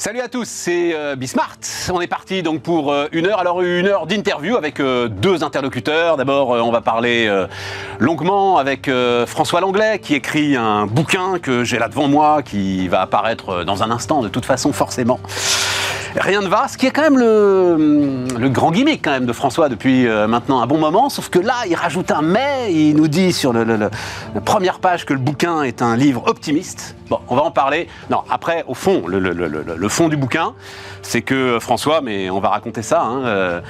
Salut à tous, c'est euh, Bismart. On est parti donc pour euh, une heure. Alors une heure d'interview avec euh, deux interlocuteurs. D'abord, on va parler longuement avec François Langlais qui écrit un bouquin que j'ai là devant moi, qui va apparaître dans un instant de toute façon forcément. Rien ne va, ce qui est quand même le, grand gimmick quand même de François depuis maintenant un bon moment, sauf que là il rajoute un mais, il nous dit sur la première page que le bouquin est un livre optimiste. Bon, on va en parler. Non, après, au fond, le, fond du bouquin, c'est que François, mais on va raconter ça, hein, euh,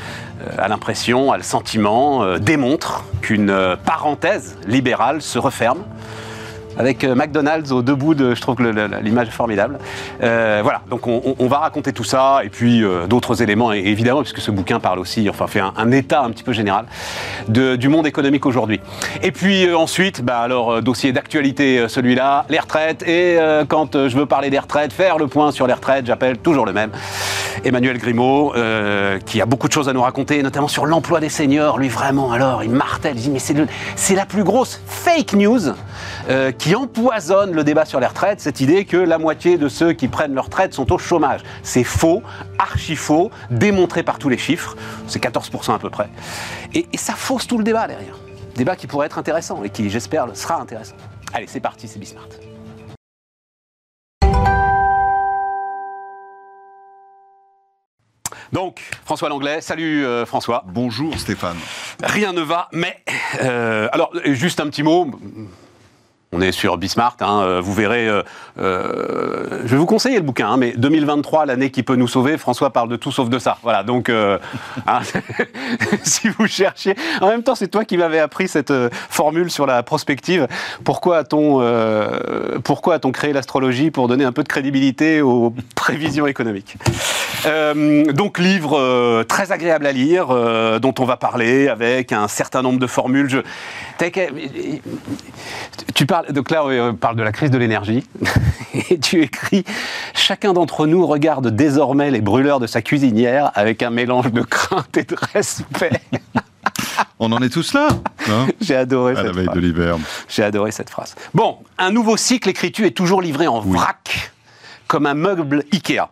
a l'impression, a le sentiment, euh, démontre qu'une parenthèse libérale se referme avec euh, McDonald's au debout de. Je trouve que l'image est formidable. Euh, voilà, donc on, va raconter tout ça et puis euh, d'autres éléments, évidemment, puisque ce bouquin parle aussi, enfin, fait un, état un petit peu général du monde économique aujourd'hui. Et puis ensuite, bah, alors, dossier d'actualité celui-là, les retraites. Et quand je veux parler des retraites, faire le point sur les retraites, j'appelle toujours le même. Emmanuel Grimaud, qui a beaucoup de choses à nous raconter, notamment sur l'emploi des seniors. Lui, vraiment, alors, il martèle, il dit, mais c'est la plus grosse fake news qui qui empoisonne le débat sur les retraites, cette idée que la moitié de ceux qui prennent leur retraite sont au chômage. C'est faux, archi faux, démontré par tous les chiffres, c'est 14% à peu près. Et, ça fausse tout le débat derrière. Débat qui pourrait être intéressant et qui, j'espère, sera intéressant. Allez, c'est parti, c'est Bismart. Donc, François Langlais, salut euh, François. Bonjour Stéphane. Rien ne va, mais... Euh, alors, juste un petit mot, on est sur Bismart, hein, euh, vous verrez. Euh, euh, je vais vous conseiller le bouquin, hein, mais 2023, l'année qui peut nous sauver. François parle de tout sauf de ça. Voilà, donc hein, si vous cherchez, en même temps, c'est toi qui m'avais appris cette formule sur la prospective. Pourquoi a-t-on créé l'astrologie pour donner un peu de crédibilité aux prévisions économiques? Donc livre très agréable à lire, dont on va parler avec un certain nombre de formules. Tu parles donc là, on parle de la crise de l'énergie. Et tu écris Chacun d'entre nous regarde désormais les brûleurs de sa cuisinière avec un mélange de crainte et de respect. On en est tous là J'ai adoré cette phrase. de l'hiver. J'ai adoré cette phrase. Bon, un nouveau cycle écritu est toujours livré en vrac, comme un meuble Ikea.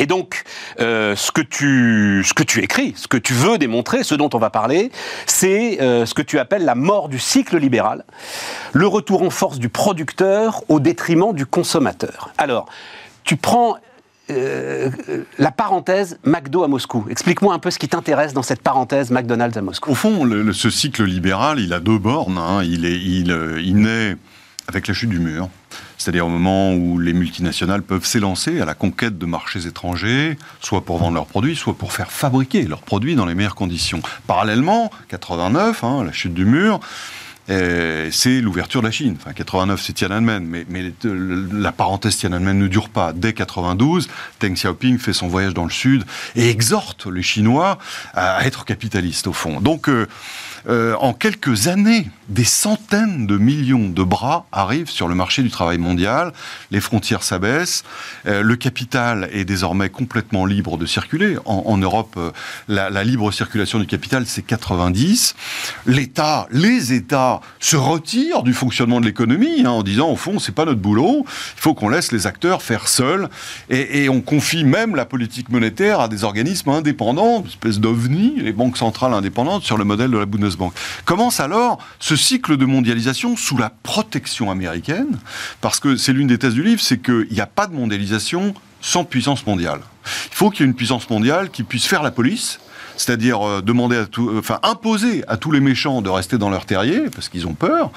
Et donc, euh, ce, que tu, écris, ce que tu veux démontrer, ce dont on va parler, c'est euh, ce que tu appelles la mort du cycle libéral, le retour en force du producteur au détriment du consommateur. Alors, tu prends euh, la parenthèse McDo à Moscou. Explique-moi un peu ce qui t'intéresse dans cette parenthèse McDonald's à Moscou. Au fond, ce cycle libéral, il a deux bornes. Hein. Il naît avec la chute du mur c'est-à-dire au moment où les multinationales peuvent s'élancer à la conquête de marchés étrangers, soit pour vendre leurs produits, soit pour faire fabriquer leurs produits dans les meilleures conditions. Parallèlement, 89, hein, la chute du mur, c'est l'ouverture de la Chine. Enfin, 89, c'est Tiananmen, mais, mais, la parenthèse Tiananmen ne dure pas. Dès 92, Deng Xiaoping fait son voyage dans le sud et exhorte les Chinois à être capitalistes, au fond. Donc, euh, euh, en quelques années, des centaines de millions de bras arrivent sur le marché du travail mondial, les frontières s'abaissent, euh, le capital est désormais complètement libre de circuler. En, Europe, euh, la, libre circulation du capital, c'est 90. L'État, les États se retirent du fonctionnement de l'économie hein, en disant, au fond, c'est pas notre boulot, il faut qu'on laisse les acteurs faire seuls, et, on confie même la politique monétaire à des organismes indépendants, une espèce d'ovni, les banques centrales indépendantes, sur le modèle de la Bundesbank. Commence alors ce cycle de mondialisation sous la protection américaine, parce que c'est l'une des thèses du livre, c'est qu'il n'y a pas de mondialisation sans puissance mondiale. Il faut qu'il y ait une puissance mondiale qui puisse faire la police, c'est-à-dire euh, demander à tout, euh, enfin imposer à tous les méchants de rester dans leur terrier parce qu'ils ont peur,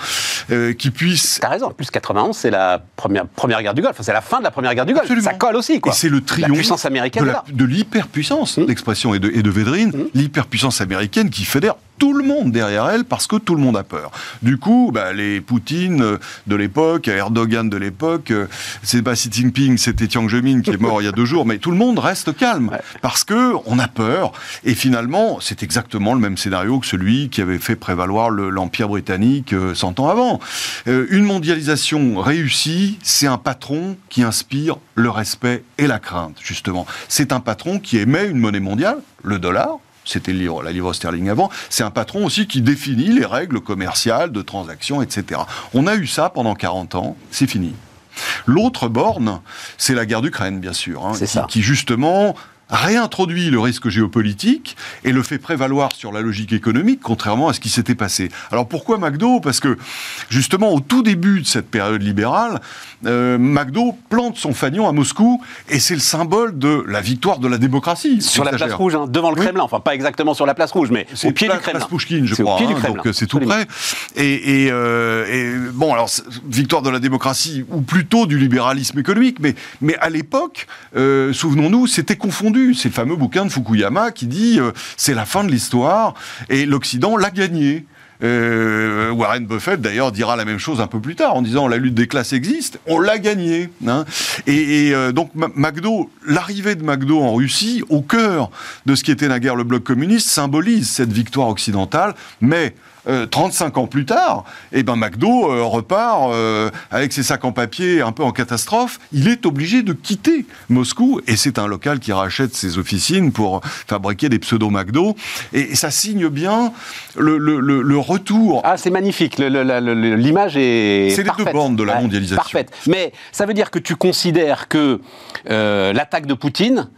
euh, qui puissent. T'as raison. En plus, 91, c'est la première première guerre du Golfe. c'est la fin de la première guerre du Golfe. Ça colle aussi, quoi. Et c'est le triomphe puissance américaine de l'hyperpuissance. Mmh. L'expression est de, et de Védrine, mmh. l'hyperpuissance américaine qui fédère tout le monde derrière elle parce que tout le monde a peur. Du coup, bah, les Poutine euh, de l'époque, Erdogan de l'époque, euh, c'est pas Xi Jinping, c'était Jiang Zemin qui est mort il y a deux jours, mais tout le monde reste calme parce que on a peur. Et finalement, c'est exactement le même scénario que celui qui avait fait prévaloir l'Empire britannique 100 euh, ans avant. une mondialisation réussie, c'est un patron qui inspire le respect et la crainte, justement. C'est un patron qui émet une monnaie mondiale, le dollar, c'était la livre sterling avant, c'est un patron aussi qui définit les règles commerciales, de transactions, etc. On a eu ça pendant 40 ans, c'est fini. L'autre borne, c'est la guerre d'Ukraine, bien sûr, hein, qui, ça. qui justement réintroduit le risque géopolitique et le fait prévaloir sur la logique économique, contrairement à ce qui s'était passé. Alors pourquoi McDo? Parce que justement au tout début de cette période libérale, euh, McDo plante son fanion à Moscou et c'est le symbole de la victoire de la démocratie. Sur la place rouge, hein, devant le Oui. Kremlin. Enfin, pas exactement sur la place rouge, mais au pied place, du Kremlin. place Pouchkine, je C'est au crois. pied du hein, Kremlin, donc euh, c'est tout près. Et, et, euh, et, bon, alors victoire de la démocratie ou plutôt du libéralisme économique, mais mais à l'époque, euh, souvenons-nous, c'était confondu. C'est le fameux bouquin de Fukuyama qui dit euh, c'est la fin de l'histoire et l'Occident l'a gagné. Euh, Warren Buffett d'ailleurs dira la même chose un peu plus tard en disant la lutte des classes existe, on l'a gagnée. hein. Et, euh, donc McDo, l'arrivée de McDo en Russie, au cœur de ce qui était naguère le bloc communiste, symbolise cette victoire occidentale, mais euh, 35 ans plus tard, eh ben McDo euh, repart euh, avec ses sacs en papier un peu en catastrophe. Il est obligé de quitter Moscou et c'est un local qui rachète ses officines pour fabriquer des pseudo McDo. Et, ça signe bien le, le- le- le retour Ah, c'est magnifique. L'image est. C'est les deux bornes de la mondialisation. Parfaite. Mais ça veut dire que tu considères que euh, l'attaque de Poutine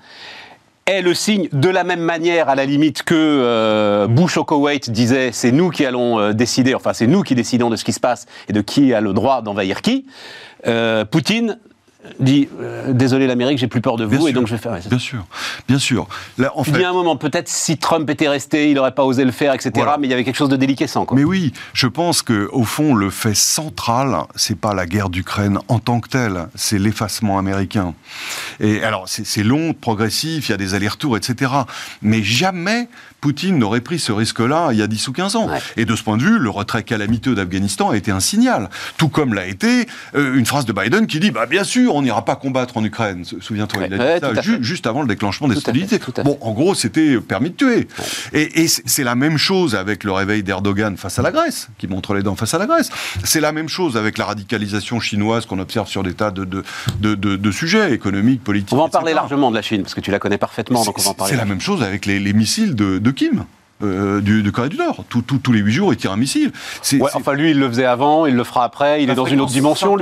est le signe de la même manière, à la limite, que euh, Bush au Koweït disait c'est nous qui allons euh, décider, enfin c'est nous qui décidons de ce qui se passe et de qui a le droit d'envahir qui. Euh, Poutine dit euh, désolé l'Amérique, j'ai plus peur de Bien vous et sûr. donc je vais faire. Bien sûr, bien sûr. Là, en fait, dis à un moment, peut-être si Trump était resté, il n'aurait pas osé le faire, etc. Voilà. Mais il y avait quelque chose de déliquescent. Quoi. Mais oui, je pense que au fond, le fait central, c'est pas la guerre d'Ukraine en tant que telle, c'est l'effacement américain. Et alors, c'est long, progressif, il y a des allers-retours, etc. Mais jamais Poutine n'aurait pris ce risque-là il y a 10 ou 15 ans. Ouais. Et de ce point de vue, le retrait calamiteux d'Afghanistan a été un signal. Tout comme l'a été euh, une phrase de Biden qui dit bah, Bien sûr, on n'ira pas combattre en Ukraine. Souviens-toi, il a dit Ouais, ça ju- juste avant le déclenchement des Tout hostilités. Bon, en gros, c'était permis de tuer. Et, et c'est la même chose avec le réveil d'Erdogan face à la Grèce, qui montre les dents face à la Grèce. C'est la même chose avec la radicalisation chinoise qu'on observe sur des tas de, de, de, de- de sujets économiques, politiques. On va en etc. parler largement de la Chine, parce que tu la connais parfaitement, donc on va en C'est parler. c'est la même chose avec les, les missiles de, de Kim. Euh, du, de Corée du Nord. Tout- tout- tous les huit jours, il tire un missile. Ouais, enfin, lui, il le faisait avant, il le fera après, il La est dans une autre dimension.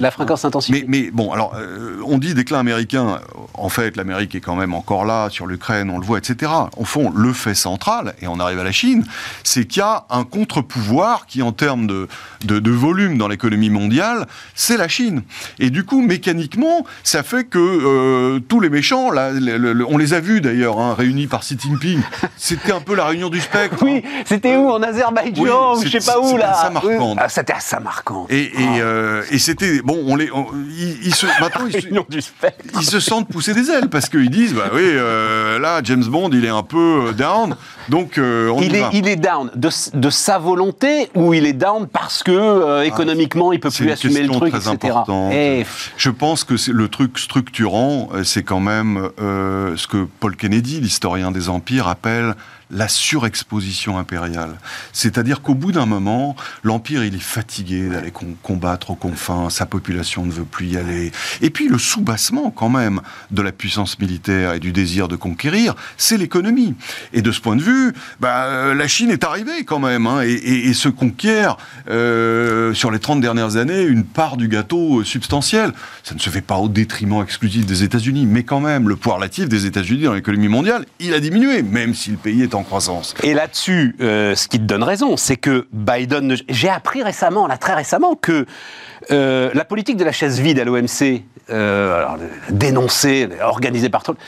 La fréquence s'intensifie. Mais, mais bon, alors, euh, on dit déclin américain. En fait, l'Amérique est quand même encore là sur l'Ukraine, on le voit, etc. Au fond, le fait central, et on arrive à la Chine, c'est qu'il y a un contre-pouvoir qui, en termes de, de, de volume dans l'économie mondiale, c'est la Chine. Et du coup, mécaniquement, ça fait que euh, tous les méchants, là, le- le- le- on les a vus d'ailleurs, hein, réunis par Xi Jinping, c'était un peu la réunion du spectre. Oui, hein. c'était où En Azerbaïdjan Oui, ou je sais pas où là à Samarcande. Oui. Ah, C'était à Samarcande. Et, et, euh, et c'était bon, on les, on- ils, ils se, maintenant ils se, Réunion du spectre. ils se sentent pousser des ailes parce qu'ils disent bah oui euh, là James Bond il est un peu euh, down donc euh, on Il y est, va. il est down de, sa volonté ou il est down parce que euh, économiquement il peut Ah, plus assumer le truc, très etc. Eh, Je pense que le truc structurant, c'est quand même ce que Paul Kennedy, l'historien des empires, appelle la surexposition impériale. C'est-à-dire qu'au bout d'un moment, l'empire il est fatigué d'aller com- combattre aux confins, sa population ne veut plus y aller. Et puis le soubassement quand même de la puissance militaire et du désir de conquérir, c'est l'économie. Et de ce point de vue, bah, euh, la Chine est arrivée quand même hein, et se conquiert euh, sur les 30 dernières années une part du gâteau euh, substantielle. Ça ne se fait pas au détriment exclusif des États-Unis, mais quand même, le poids relatif des États-Unis dans l'économie mondiale, il a diminué, même si le pays est en croissance. Et là-dessus, euh, ce qui te donne raison, c'est que Biden. ne- J'ai appris récemment, là très récemment, que euh, la politique de la chaise vide à l'OMC, euh, dénoncée, organisée par Trump,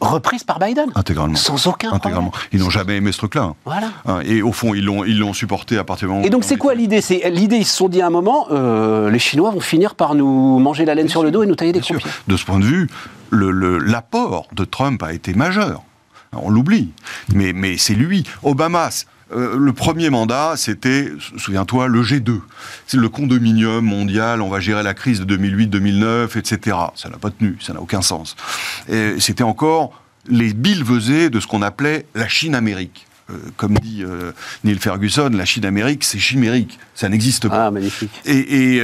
reprise par Biden. Intégralement. Sans aucun Intégralement. problème. Ils n'ont jamais aimé ce truc-là. Voilà. Hein, Et au fond, ils l'ont, ils l'ont supporté à partir du moment Et donc c'est quoi l'idée? C'est l'idée ils se sont dit à un moment, euh, les Chinois vont finir par nous manger la laine sur le dos et nous tailler des croupiers. De ce point de vue, le- le- l'apport de Trump a été majeur. On l'oublie. Mais, mais c'est lui. Obama, euh, le premier mandat, c'était, souviens-toi, le G2. C'est le condominium mondial, on va gérer la crise de 2008-2009, etc. Ça n'a pas tenu, ça n'a aucun sens. Et C'était encore les billevesées de ce qu'on appelait la Chine-Amérique. Euh, comme dit euh, Neil Ferguson, la Chine-Amérique, c'est chimérique. Ça n'existe pas. Ah magnifique. Et, et,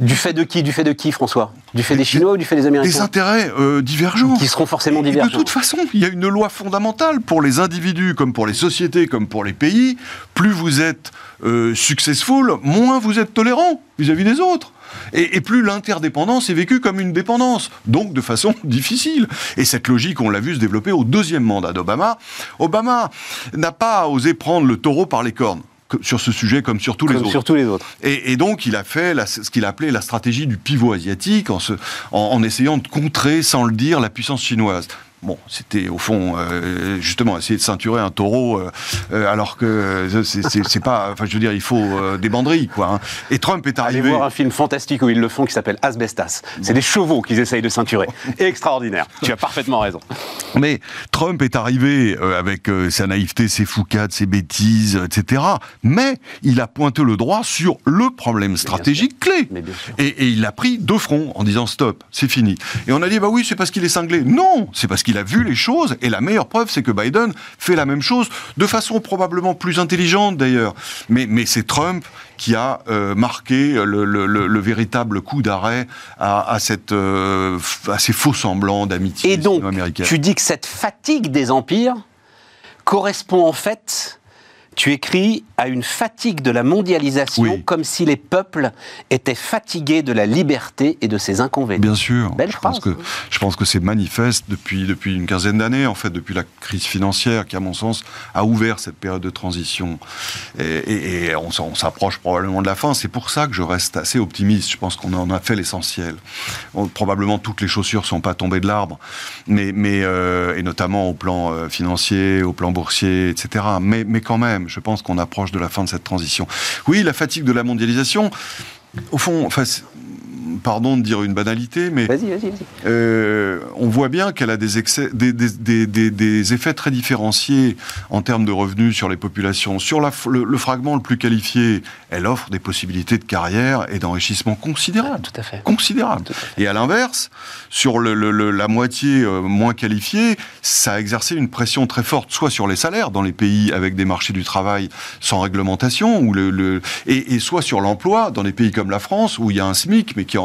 Du fait de qui Du fait de qui François? Du fait des Chinois ou du fait des des Américains intérêts euh, divergents. Qui seront forcément Et de divergents. toute façon, il y a une loi fondamentale pour les individus, comme pour les sociétés, comme pour les pays. Plus vous êtes euh, successful, moins vous êtes tolérant vis-à-vis des autres. Et, et plus l'interdépendance est vécue comme une dépendance, donc de façon difficile. Et cette logique, on l'a vu se développer au deuxième mandat d'Obama. Obama n'a pas osé prendre le taureau par les cornes sur ce sujet comme sur tous les autres. sur tous les autres. Et, et donc, il a fait la- ce qu'il appelait la stratégie du pivot asiatique en, se- en- en essayant de contrer, sans le dire, la puissance chinoise. Bon, c'était au fond euh, justement essayer de ceinturer un taureau, euh, euh, alors que c'est- pas. Enfin, je veux dire, il faut euh, des banderilles, quoi. hein. Et Trump est Allez arrivé. voir un film fantastique où ils le font qui s'appelle Asbestas. C'est des chevaux qu'ils essayent de ceinturer. Extraordinaire. Tu as parfaitement raison. Mais Trump est arrivé avec sa naïveté, ses foucades, ses bêtises, etc. Mais il a pointé le droit sur le problème stratégique clé. Et, et il a pris deux fronts en disant stop, c'est fini. Et on a dit bah oui, c'est parce qu'il est cinglé. Non, c'est parce qu'il a vu les choses. Et la meilleure preuve, c'est que Biden fait la même chose de façon probablement plus intelligente d'ailleurs. Mais, mais c'est Trump qui a euh, marqué le, le- le- le véritable coup d'arrêt à, à cette, euh, à ces faux semblants d'amitié Et donc, tu dis que cette fatigue des empires correspond en fait, tu écris, à une fatigue de la mondialisation, Oui. comme si les peuples étaient fatigués de la liberté et de ses inconvénients. Bien sûr. Belle je phrase. pense que je pense que c'est manifeste depuis depuis une quinzaine d'années en fait depuis la crise financière qui à mon sens a ouvert cette période de transition et, et- et on, s'approche probablement de la fin. C'est pour ça que je reste assez optimiste. Je pense qu'on en a fait l'essentiel. Probablement toutes les chaussures sont pas tombées de l'arbre, mais mais euh, et notamment au plan euh, financier, au plan boursier, etc. Mais mais quand même, je pense qu'on approche de la fin de cette transition. Oui, la fatigue de la mondialisation. Au fond, enfin, pardon de dire une banalité, mais Vas-y, vas-y, vas-y. euh, on voit bien qu'elle a des, excès, des, des- des- des- des effets très différenciés en termes de revenus sur les populations. Sur la le, le fragment le plus qualifié, elle offre des possibilités de carrière et d'enrichissement considérables. Tout à fait. Considérables. Tout à fait. Et à l'inverse, sur le- le- le- la moitié euh, moins qualifiée, ça a exercé une pression très forte, soit sur les salaires dans les pays avec des marchés du travail sans réglementation, ou le, et, et soit sur l'emploi dans des pays comme la France où il y a un SMIC, mais qui en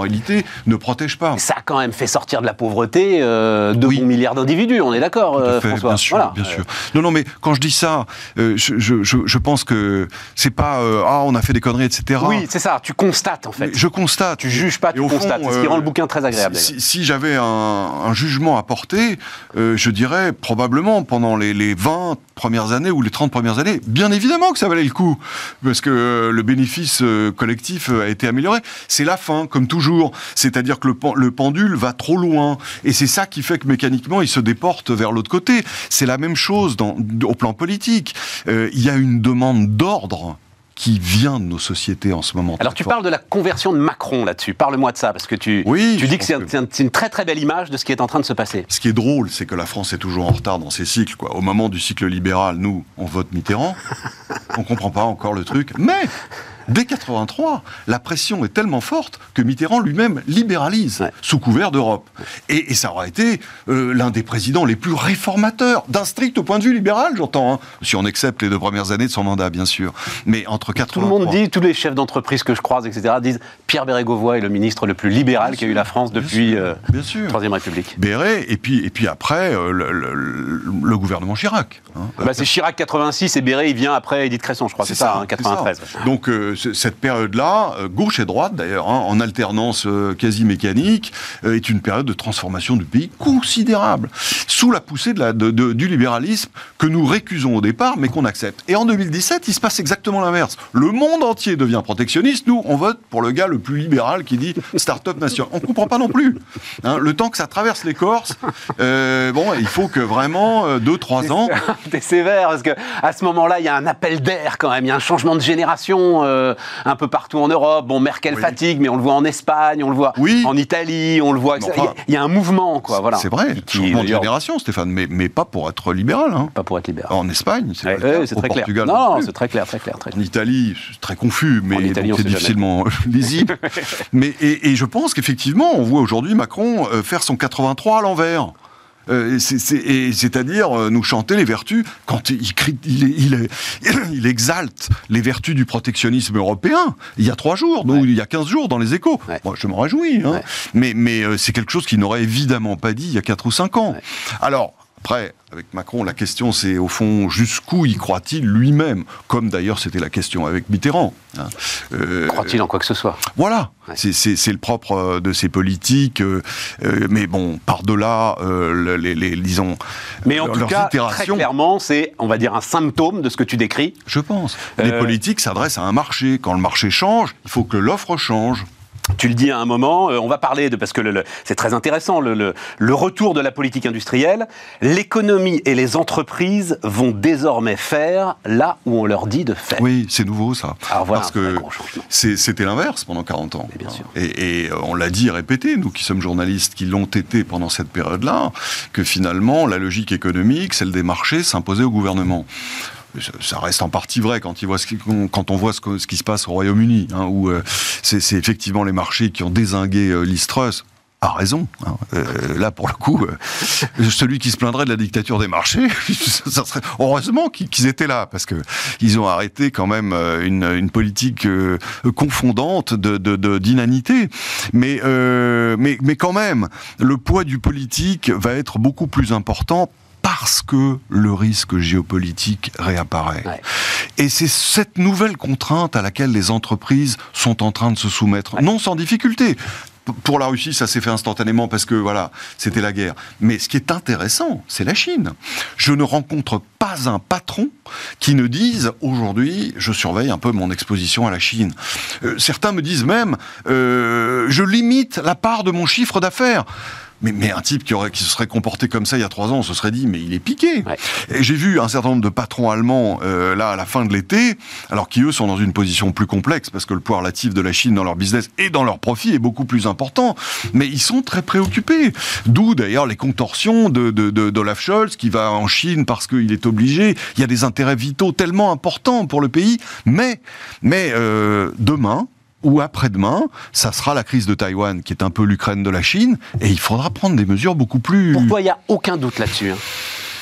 ne protège pas. Ça a quand même fait sortir de la pauvreté euh, 2 Oui. milliards d'individus, on est d'accord, euh, François bien sûr, Voilà. bien sûr. Non, non, mais quand je dis ça, euh, je, je- je- je pense que c'est pas euh, ah on a fait des conneries, etc. Oui, c'est ça, tu constates en fait. Je constate. Tu juges pas, tu au fond, constates. C'est ce qui rend le bouquin très agréable. Si, j'avais un, un jugement à porter, je dirais probablement pendant les, les 20 premières années ou les 30 premières années, bien évidemment que ça valait le coup, parce que le bénéfice collectif a été amélioré. C'est la fin, comme toujours. C'est-à-dire que le, pen- le pendule va trop loin. Et c'est ça qui fait que mécaniquement, il se déporte vers l'autre côté. C'est la même chose dans, au plan politique. Euh, Il y a une demande d'ordre qui vient de nos sociétés en ce moment. Alors tu fort. parles de la conversion de Macron là-dessus. Parle-moi de ça, parce que tu, Oui, tu je dis que c'est que- une très très belle image de ce qui est en train de se passer. Ce qui est drôle, c'est que la France est toujours en retard dans ses cycles. Quoi. Au moment du cycle libéral, nous, on vote Mitterrand. on comprend pas encore le truc. Mais dès 83, la pression est tellement forte que Mitterrand lui-même libéralise Ouais. sous couvert d'Europe. Et, et ça aura été euh, l'un des présidents les plus réformateurs, d'un strict point de vue libéral, j'entends. hein. si on accepte les deux premières années de son mandat, bien sûr. Mais entre 83... Tout le monde dit, tous les chefs d'entreprise que je croise, etc., disent Pierre Bérégovoy est le ministre le plus libéral qu'a eu la France depuis sûr, euh. Troisième République. Béret, et puis, et puis après, euh, le, le- le- le gouvernement Chirac. hein. Bah, c'est Chirac 86 et Béret, il vient après Edith Cresson, je crois, c'est ça, hein, c'est 93. ça. Donc euh, ce- cette période-là, euh, gauche et droite d'ailleurs, hein, en alternance euh, quasi mécanique, euh, est une période de transformation du pays considérable, sous la poussée du libéralisme que nous récusons au départ, mais qu'on accepte. Et en 2017, il se passe exactement l'inverse. Le monde entier devient protectionniste. Nous, on vote pour le gars le plus libéral qui dit start-up nation. On comprend pas non plus. Hein, le temps que ça traverse les Corses, bon, il faut que vraiment 2-3 ans. T'es sévère parce que à ce moment-là, il y a un appel d'air quand même, il y a un changement de génération un peu partout en Europe. Bon, Merkel Oui. fatigue, mais on le voit en Espagne, on le voit Oui. en Italie, on le voit. Il y a- enfin, il y, a un mouvement, quoi. Voilà. C'est vrai, Qui, changement de d'ailleurs, génération, Stéphane, mais, mais pas pour être libéral. Hein. Pas pour être libéral. En Espagne, c'est Ouais, ouais, très clair. Portugal, Non, non c'est très clair, très clair, très En. Italie, c'est très confus, mais c'est difficilement lisible. mais et, et je pense qu'effectivement, on voit aujourd'hui Macron euh, faire son 83 à l'envers. Euh, C'est-à-dire euh, nous chanter les vertus quand il, crie- il, il, il- exalte les vertus du protectionnisme européen. Il y a trois jours, donc Ouais. il y a 15 jours dans les échos. Ouais. Moi, je m'en réjouis. Hein. Ouais. Mais, mais euh, c'est quelque chose qu'il n'aurait évidemment pas dit il y a 4 ou 5 ans. Alors, Après, avec Macron, la question c'est au fond jusqu'où y croit-il lui-même Comme d'ailleurs c'était la question avec Mitterrand. hein. Euh, Croit-il en quoi que ce soit? Voilà, Ouais. c'est- le propre euh, de ces politiques. euh, euh, mais bon, par-delà, le- les, les- disons, Mais en tout cas, très clairement, c'est, on va dire, un symptôme de ce que tu décris. je pense. Les politiques s'adressent à un marché. Quand le marché change, il faut que l'offre change. Tu le dis à un moment, euh, on va parler de, parce que c'est très intéressant, le, le- le retour de la politique industrielle. L'économie et les entreprises vont désormais faire là où on leur dit de faire. Oui, c'est nouveau ça. Alors voilà Parce que c'était l'inverse pendant 40 ans. Mais bien sûr. Et, et, euh, on l'a dit et répété, nous qui sommes journalistes, qui l'ont été pendant cette période-là, que finalement, la logique économique, celle des marchés, s'imposait au gouvernement. Ça- reste en partie vrai quand, il voit quand on voit ce, qui se passe au Royaume-Uni, hein, où euh, c'est effectivement les marchés qui ont désingué euh, Liz Truss. A raison. hein. Euh, là, pour le coup, euh, celui qui se plaindrait de la dictature des marchés, ça serait heureusement qu'ils étaient là, parce que ils ont arrêté quand même une, politique confondante de d'inanité. Mais, mais mais quand même, le poids du politique va être beaucoup plus important parce que le risque géopolitique réapparaît. Ouais. Et c'est cette nouvelle contrainte à laquelle les entreprises sont en train de se soumettre, non sans difficulté. Pour la Russie, ça s'est fait instantanément parce que voilà, c'était la guerre. Mais ce qui est intéressant, c'est la Chine. Je ne rencontre pas un patron qui ne dise aujourd'hui, je surveille un peu mon exposition à la Chine. Euh, certains me disent même, euh, je limite la part de mon chiffre d'affaires. Mais, mais un type qui, aurait, qui se serait comporté comme ça il y a trois ans, on se serait dit, mais il est piqué. Ouais. Et j'ai vu un certain nombre de patrons allemands, euh, là, à la fin de l'été, alors qui, eux, sont dans une position plus complexe, parce que le poids relatif de la Chine dans leur business et dans leur profit est beaucoup plus important. Mais ils sont très préoccupés. D'où, d'ailleurs, les contorsions de, de, de, d'Olaf Scholz, qui va en Chine parce qu'il est obligé. Il y a des intérêts vitaux tellement importants pour le pays. Mais, mais euh, demain, ou après-demain, ça sera la crise de Taïwan, qui est un peu l'Ukraine de la Chine, et il faudra prendre des mesures beaucoup plus... Pour toi, il n'y a aucun doute là-dessus. hein.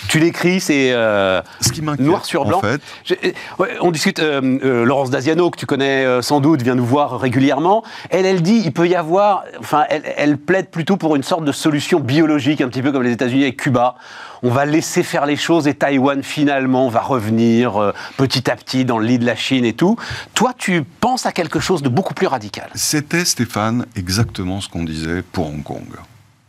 Tu l'écris, c'est euh, Ce qui m'inquiète, noir sur blanc. en fait, Je- euh, ouais, on discute, euh, euh, Laurence Daziano, que tu connais sans doute, vient nous voir régulièrement. Elle, elle dit, il peut y avoir, enfin, elle, elle plaide plutôt pour une sorte de solution biologique, un petit peu comme les États-Unis avec Cuba. On va laisser faire les choses et Taïwan finalement va revenir euh, petit à petit dans le lit de la Chine et tout. Toi, tu penses à quelque chose de beaucoup plus radical. C'était, Stéphane, exactement ce qu'on disait pour Hong Kong.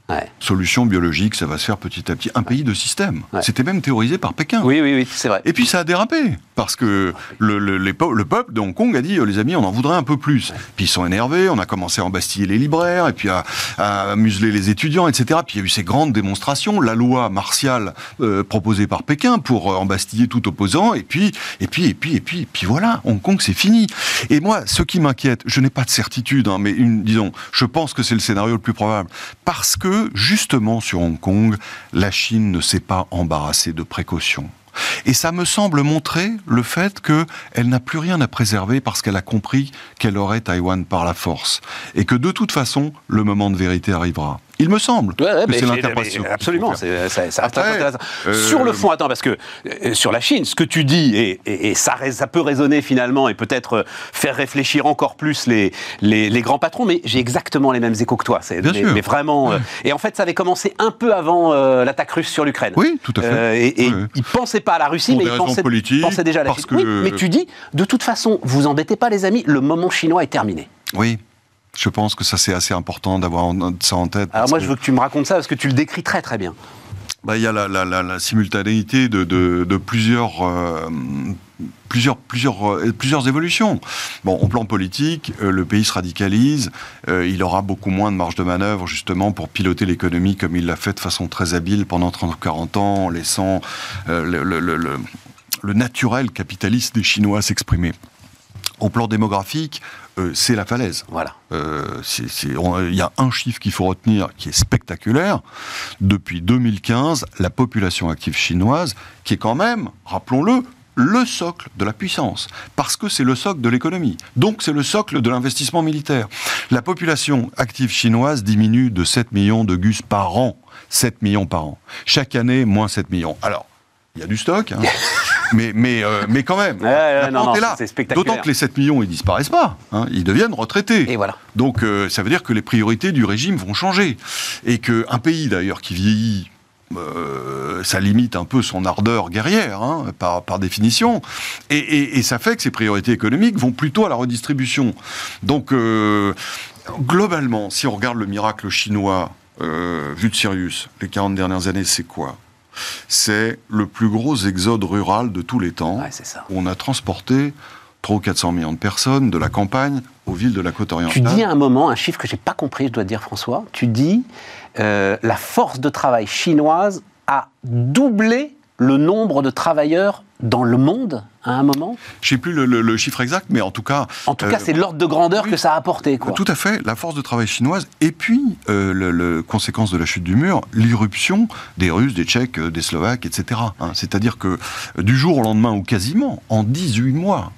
Ouais. Solution biologique, ça va se faire petit à petit. Un pays de système. Ouais. C'était même théorisé par Pékin. Oui, oui, oui, c'est vrai. Et puis ça a dérapé, parce que le, le- les pe- le peuple de Hong Kong a dit, euh, les amis, on en voudrait un peu plus. Puis ils sont énervés, on a commencé à embastiller les libraires, et puis à, à museler les étudiants, etc. Puis il y a eu ces grandes démonstrations, la loi martiale euh, proposée par Pékin pour euh, embastiller tout opposant, et puis, et puis, et puis, et puis, et puis voilà, Hong Kong c'est fini. Et moi, ce qui m'inquiète, je n'ai pas de certitude, hein, mais une, disons, je pense que c'est le scénario le plus probable, parce que justement sur Hong Kong, la Chine ne s'est pas embarrassée de précautions. Et ça me semble montrer le fait qu'elle n'a plus rien à préserver parce qu'elle a compris qu'elle aurait Taïwan par la force. Et que de toute façon, le moment de vérité arrivera. Il me semble Ouais, ouais, c'est l'interprétation. Absolument, c'est- intéressant. euh, Sur le fond, attends, parce que euh, sur la Chine, ce que tu dis, et, et- et ça, peut résonner finalement et peut-être euh, faire réfléchir encore plus les, les, les grands patrons, mais j'ai exactement les mêmes échos que toi. C'est- Bien mais, sûr. mais vraiment. euh, et en fait, ça avait commencé un peu avant l'attaque russe sur l'Ukraine. Oui, tout à fait. Et et ils ne pensaient pas à la Russie, Pour mais des ils pensaient, politiques, pensaient déjà à la parce Chine. que- Oui, mais tu dis, de toute façon, vous embêtez pas les amis, le moment chinois est terminé. Oui, je pense que ça c'est assez important d'avoir ça en tête. Alors moi, que- je veux que tu me racontes ça parce que tu le décris très très bien. Bah, il y a la, la- la- la simultanéité de, de- de plusieurs, euh, plusieurs, plusieurs, euh, plusieurs évolutions. Bon, au plan politique, euh, le pays se radicalise. euh, il aura beaucoup moins de marge de manœuvre, justement, pour piloter l'économie comme il l'a fait de façon très habile pendant 30 ou 40 ans, en laissant le, le- le- le- le naturel capitaliste des Chinois s'exprimer. Au plan démographique, euh, c'est la falaise. Voilà. Euh, on- Il y a un chiffre qu'il faut retenir qui est spectaculaire. Depuis 2015, la population active chinoise, qui est quand même, rappelons-le, le socle de la puissance, parce que c'est le socle de l'économie. Donc c'est le socle de l'investissement militaire. La population active chinoise diminue de 7 millions de gus par an. 7 millions par an. Chaque année, moins 7 millions. Alors, il y a du stock, hein. mais, mais, euh, mais quand même, Ouais, non, non, est là. D'autant que les 7 millions, ils disparaissent pas. hein. Ils deviennent retraités. Et voilà. Donc euh, ça veut dire que les priorités du régime vont changer. Et qu'un pays d'ailleurs qui vieillit euh, ça limite un peu son ardeur guerrière, hein, par, par, définition. Et, et, ça fait que ses priorités économiques vont plutôt à la redistribution. Donc, euh, globalement, si on regarde le miracle chinois euh, vu de Sirius, les 40 dernières années, c'est quoi? C'est le plus gros exode rural de tous les temps. Ouais, ça. On a transporté 300 ou 400 millions de personnes de la campagne aux villes de la côte orientale. Tu dis à un moment un chiffre que j'ai pas compris, je dois te dire François. Tu dis euh, la force de travail chinoise a doublé le nombre de travailleurs dans le monde à un moment Je sais plus le, le, le, chiffre exact, mais en tout cas... En tout cas, euh, c'est l'ordre de grandeur oui, que ça a apporté. Quoi. Tout à fait, la force de travail chinoise, et puis, euh, le, le, conséquence de la chute du mur, l'irruption des Russes, des Tchèques, des Slovaques, etc. Hein, C'est-à-dire que du jour au lendemain, ou quasiment, en 18 mois,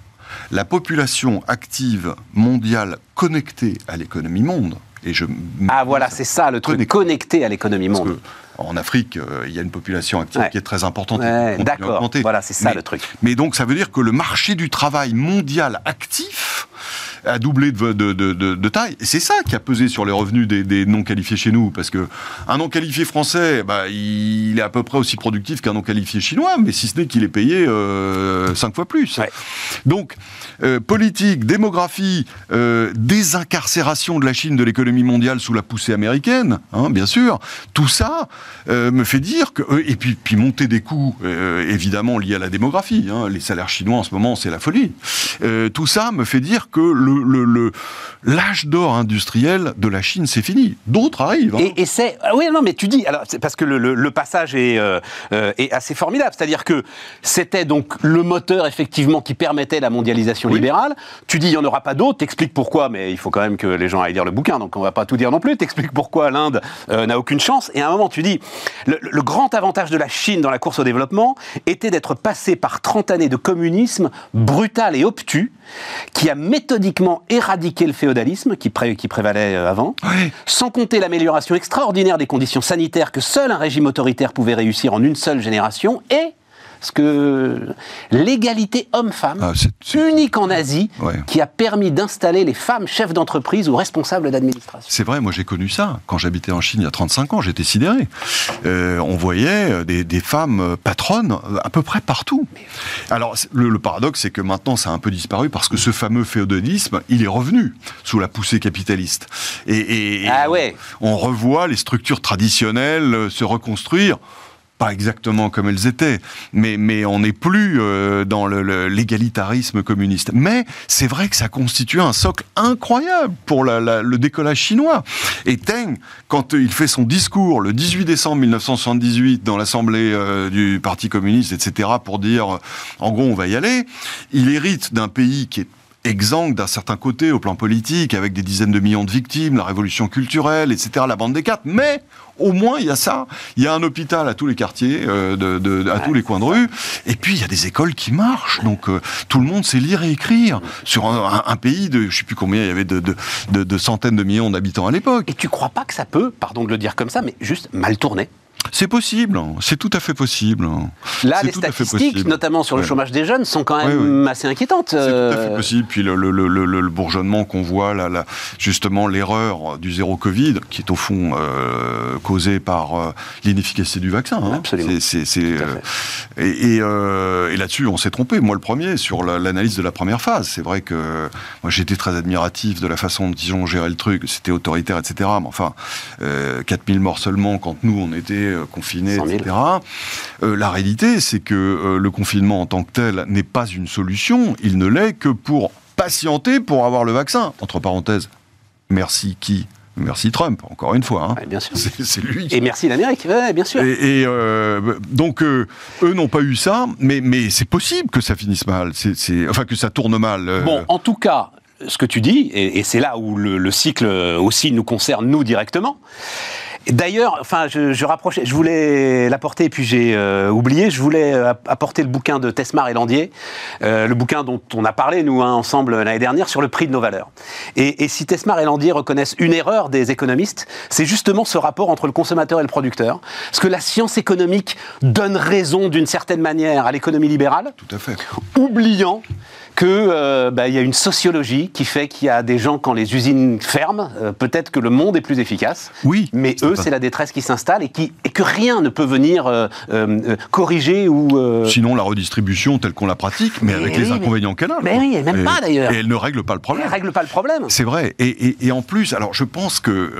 la population active mondiale connectée à l'économie monde, et je ah voilà, c'est ça le truc, connecté à l'économie monde. En Afrique, euh, il y a une population active Ouais. qui est très importante. Ouais, D'accord, voilà, c'est ça Mais- le truc. Mais donc, ça veut dire que le marché du travail mondial actif a doublé de, de- de- de- de taille. Et c'est ça qui a pesé sur les revenus des, des non qualifiés chez nous. Parce que un non qualifié français, bah, il est à peu près aussi productif qu'un non qualifié chinois, mais si ce n'est qu'il est payé euh, cinq fois plus. Ouais. Donc, euh, politique, démographie, euh, désincarcération de la Chine de l'économie mondiale sous la poussée américaine, hein, bien sûr, tout ça me fait dire que... et puis, puis monter des coûts, évidemment, liés à la démographie. hein, les salaires chinois en ce moment, c'est la folie. Tout ça me fait dire que le, le- le- l'âge d'or industriel de la Chine, c'est fini. D'autres arrivent. hein. Et, et c'est ah oui non mais tu dis alors c'est parce que le, le- le passage est, euh, euh, est assez formidable c'est-à-dire que c'était donc le moteur effectivement qui permettait la mondialisation Oui. libérale tu dis il y en aura pas d'autres t'expliques pourquoi mais il faut quand même que les gens aillent lire le bouquin donc on va pas tout dire non plus t'expliques pourquoi l'Inde euh, n'a aucune chance et à un moment tu dis le, le grand avantage de la Chine dans la course au développement était d'être passé par 30 années de communisme brutal et obtus qui a méthodiquement éradiqué le féodalisme qui, pré- qui prévalait euh, avant sans compter l'amélioration extraordinaire des conditions sanitaires que seul un régime autoritaire pouvait réussir en une seule génération, et ce que l'égalité homme-femme, Ah, unique en Asie, Ouais. qui a permis d'installer les femmes chefs d'entreprise ou responsables d'administration. C'est vrai, moi j'ai connu ça. Quand j'habitais en Chine il y a 35 ans, j'étais sidéré. Euh, on voyait des, des femmes patronnes à peu près partout. Alors le, le paradoxe, c'est que maintenant ça a un peu disparu parce que ce fameux féodalisme, il est revenu sous la poussée capitaliste. Et, et- et Ah ouais. on revoit les structures traditionnelles se reconstruire. Pas exactement comme elles étaient, mais, mais on n'est plus euh, dans l'égalitarisme communiste. Mais c'est vrai que ça constitue un socle incroyable pour le décollage chinois. Et Teng, quand il fait son discours le 18 décembre 1978 dans l'Assemblée euh, du Parti communiste, etc., pour dire, euh, en gros, on va y aller, il hérite d'un pays qui est exsangue d'un certain côté au plan politique, avec des dizaines de millions de victimes, la révolution culturelle, etc., la bande des quatre. Mais au moins, il y a ça. Il y a un hôpital à tous les quartiers, euh, de, de- à tous les coins de rue. Et puis, il y a des écoles qui marchent. Donc, euh, tout le monde sait lire et écrire. Sur un, un- un pays de, je sais plus combien il y avait de centaines de millions d'habitants à l'époque. Et tu crois pas que ça peut, pardon de le dire comme ça, mais juste mal tourner? C'est possible. C'est tout à fait possible. Là, C'est les fait statistiques, notamment sur le Ouais. chômage des jeunes, sont quand même assez inquiétantes. C'est tout à fait Euh, possible. Puis le, le- le- le- le bourgeonnement qu'on voit, là, là, justement l'erreur du zéro Covid, qui est au fond euh, causée par euh, l'inefficacité du vaccin. hein. Absolument. Et et, et là-dessus, on s'est trompé. Moi, le premier, sur la- l'analyse de la première phase. C'est vrai que moi, j'étais très admiratif de la façon dont ils ont géré le truc. C'était autoritaire, etc. Mais enfin, euh, 4000 morts seulement quand nous, on était euh, confinés, 100 000. etc. Euh, la réalité, c'est que euh, le confinement en tant que tel n'est pas une solution. Il ne l'est que pour patienter pour avoir le vaccin. Entre parenthèses, merci qui? Merci Trump, encore une fois. hein. ouais, bien sûr. C'est lui qui Et merci l'Amérique, ouais, bien sûr. et, et, euh, donc, euh, eux n'ont pas eu ça, mais, mais c'est possible que ça finisse mal. Enfin, que ça tourne mal. euh. Bon, en tout cas, ce que tu dis, et, et c'est là où le, le cycle aussi nous concerne, nous, directement. D'ailleurs, enfin, je, je rapprochais, je voulais l'apporter, et puis j'ai euh, oublié, je voulais euh, apporter le bouquin de Tesmar et Landier, euh, le bouquin dont on a parlé, nous, hein, ensemble, l'année dernière, sur le prix de nos valeurs. Et, et si Tesmar et Landier reconnaissent une erreur des économistes, c'est justement ce rapport entre le consommateur et le producteur. Parce que la science économique donne raison, d'une certaine manière, à l'économie libérale, Tout à fait. oubliant que euh, bah, y a une sociologie qui fait qu'il y a des gens quand les usines ferment, euh, peut-être que le monde est plus efficace. Oui. Mais eux, c'est la détresse qui s'installe et, qui, et que rien ne peut venir euh, euh, corriger ou. Sinon, la redistribution telle qu'on la pratique, mais Mais avec oui, les inconvénients qu'elle a. Mais oui, et même pas, d'ailleurs. Et elle ne règle pas le ne problème. règle pas le problème. C'est vrai. Et, et- en plus, alors je pense que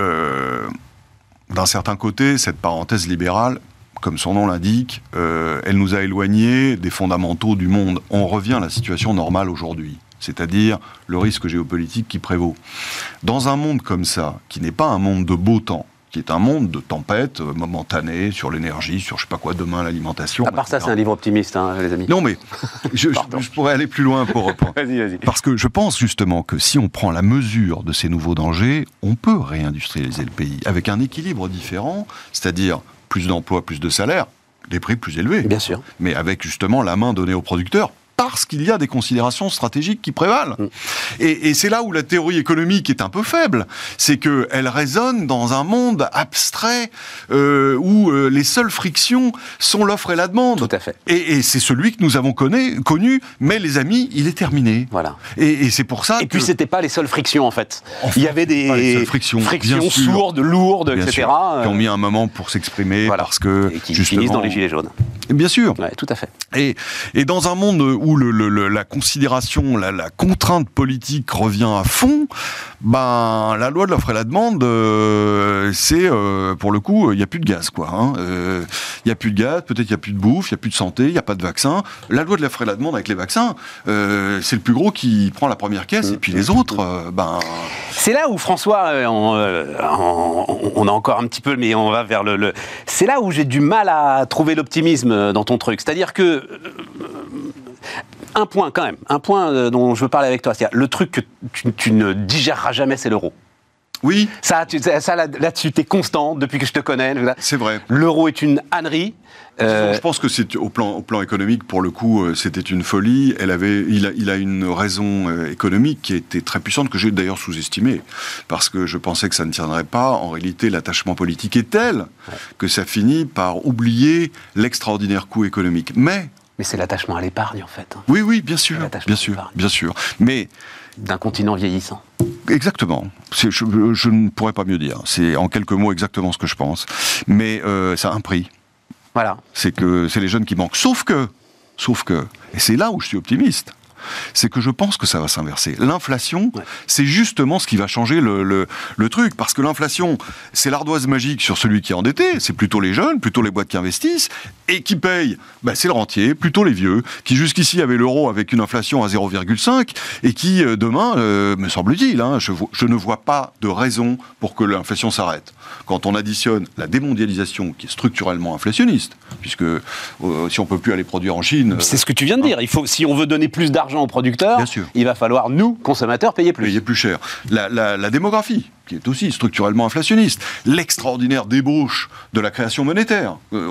d'un certain côté, cette parenthèse libérale, comme son nom l'indique, euh, elle nous a éloignés des fondamentaux du monde. On revient à la situation normale aujourd'hui, c'est-à-dire le risque géopolitique qui prévaut. Dans un monde comme ça, qui n'est pas un monde de beau temps, qui est un monde de tempête euh, momentanée sur l'énergie, sur je sais pas quoi, demain l'alimentation. À part ça, c'est un livre optimiste, hein, les amis. Non mais je, je- Pardon. je pourrais aller plus loin pour, pour, Vas-y, vas-y. parce que je pense justement que si on prend la mesure de ces nouveaux dangers, on peut réindustrialiser le pays avec un équilibre différent, c'est-à-dire plus d'emplois, plus de salaires, des prix plus élevés, Bien sûr. mais avec justement la main donnée aux producteurs. Parce qu'il y a des considérations stratégiques qui prévalent. Mm. Et, et c'est là où la théorie économique est un peu faible. C'est qu'elle résonne dans un monde abstrait euh, où euh, les seules frictions sont l'offre et la demande. Tout à fait. Et, et c'est celui que nous avons connu, connu, mais les amis, il est terminé. Voilà. Et, et c'est pour ça Et puis c'était pas les seules frictions en fait. Enfin, Il y avait des frictions, sûr. sourdes, lourdes, Bien etc. sûr, qui ont euh, mis un moment pour s'exprimer voilà. parce que et qui justement, finissent dans les gilets jaunes. bien sûr. Ouais, tout à fait. Et, et dans un monde où le- la considération, la, contrainte politique revient à fond, ben la loi de l'offre et la demande, euh, c'est euh, pour le coup, il n'y a plus de gaz, quoi. hein. Euh, Il n'y a plus de gaz, peut-être il n'y a plus de bouffe, il n'y a plus de santé, il n'y a pas de vaccin. La loi de l'offre et la demande avec les vaccins, c'est le plus gros qui prend la première caisse, et puis les autres, ben C'est là où François, on, a encore un petit peu, mais on va vers le. C'est là où j'ai du mal à trouver l'optimisme dans ton truc. C'est-à-dire que un point quand même, un point euh, dont je veux parler avec toi, c'est le truc que tu, tu ne digéreras jamais, c'est l'euro. oui, Ça, tu- ça, ça, là- là-dessus, t'es constant depuis que je te connais. c'est vrai. L'euro est une ânerie. Euh, Je pense que c'est au plan, au plan économique, pour le coup, euh, c'était une folie. Elle avait, il, a, il a une raison euh, économique qui était très puissante, que j'ai d'ailleurs sous-estimée, parce que je pensais que ça ne tiendrait pas. En réalité, l'attachement politique est tel que ça finit par oublier l'extraordinaire coût économique. Mais, mais c'est l'attachement à l'épargne, en fait, hein, oui, oui, bien sûr, L'attachement bien sûr, bien sûr. Mais, d'un continent vieillissant. Exactement. Je, je ne pourrais pas mieux dire. C'est en quelques mots exactement ce que je pense. Mais euh, ça a un prix. Voilà. c'est que c'est les jeunes qui manquent. Sauf que, sauf que, et c'est là où je suis optimiste, c'est que je pense que ça va s'inverser. L'inflation, Ouais. c'est justement ce qui va changer le, le- le truc, parce que l'inflation, c'est l'ardoise magique sur celui qui est endetté, c'est plutôt les jeunes, plutôt les boîtes qui investissent, et qui payent, bah, c'est le rentier, plutôt les vieux, qui jusqu'ici avaient l'euro avec une inflation à 0,5, et qui, euh, demain, euh, me semble-t-il, hein, je, je ne vois pas de raison pour que l'inflation s'arrête. Quand on additionne la démondialisation, qui est structurellement inflationniste, puisque euh, si on peut plus aller produire en Chine, C'est ce que tu viens de dire. Il faut, si on veut donner plus d'argent aux producteurs, il va falloir, nous, consommateurs, payer plus. payer plus cher. La, la- la démographie, qui est aussi structurellement inflationniste. L'extraordinaire débauche de la création monétaire. Euh,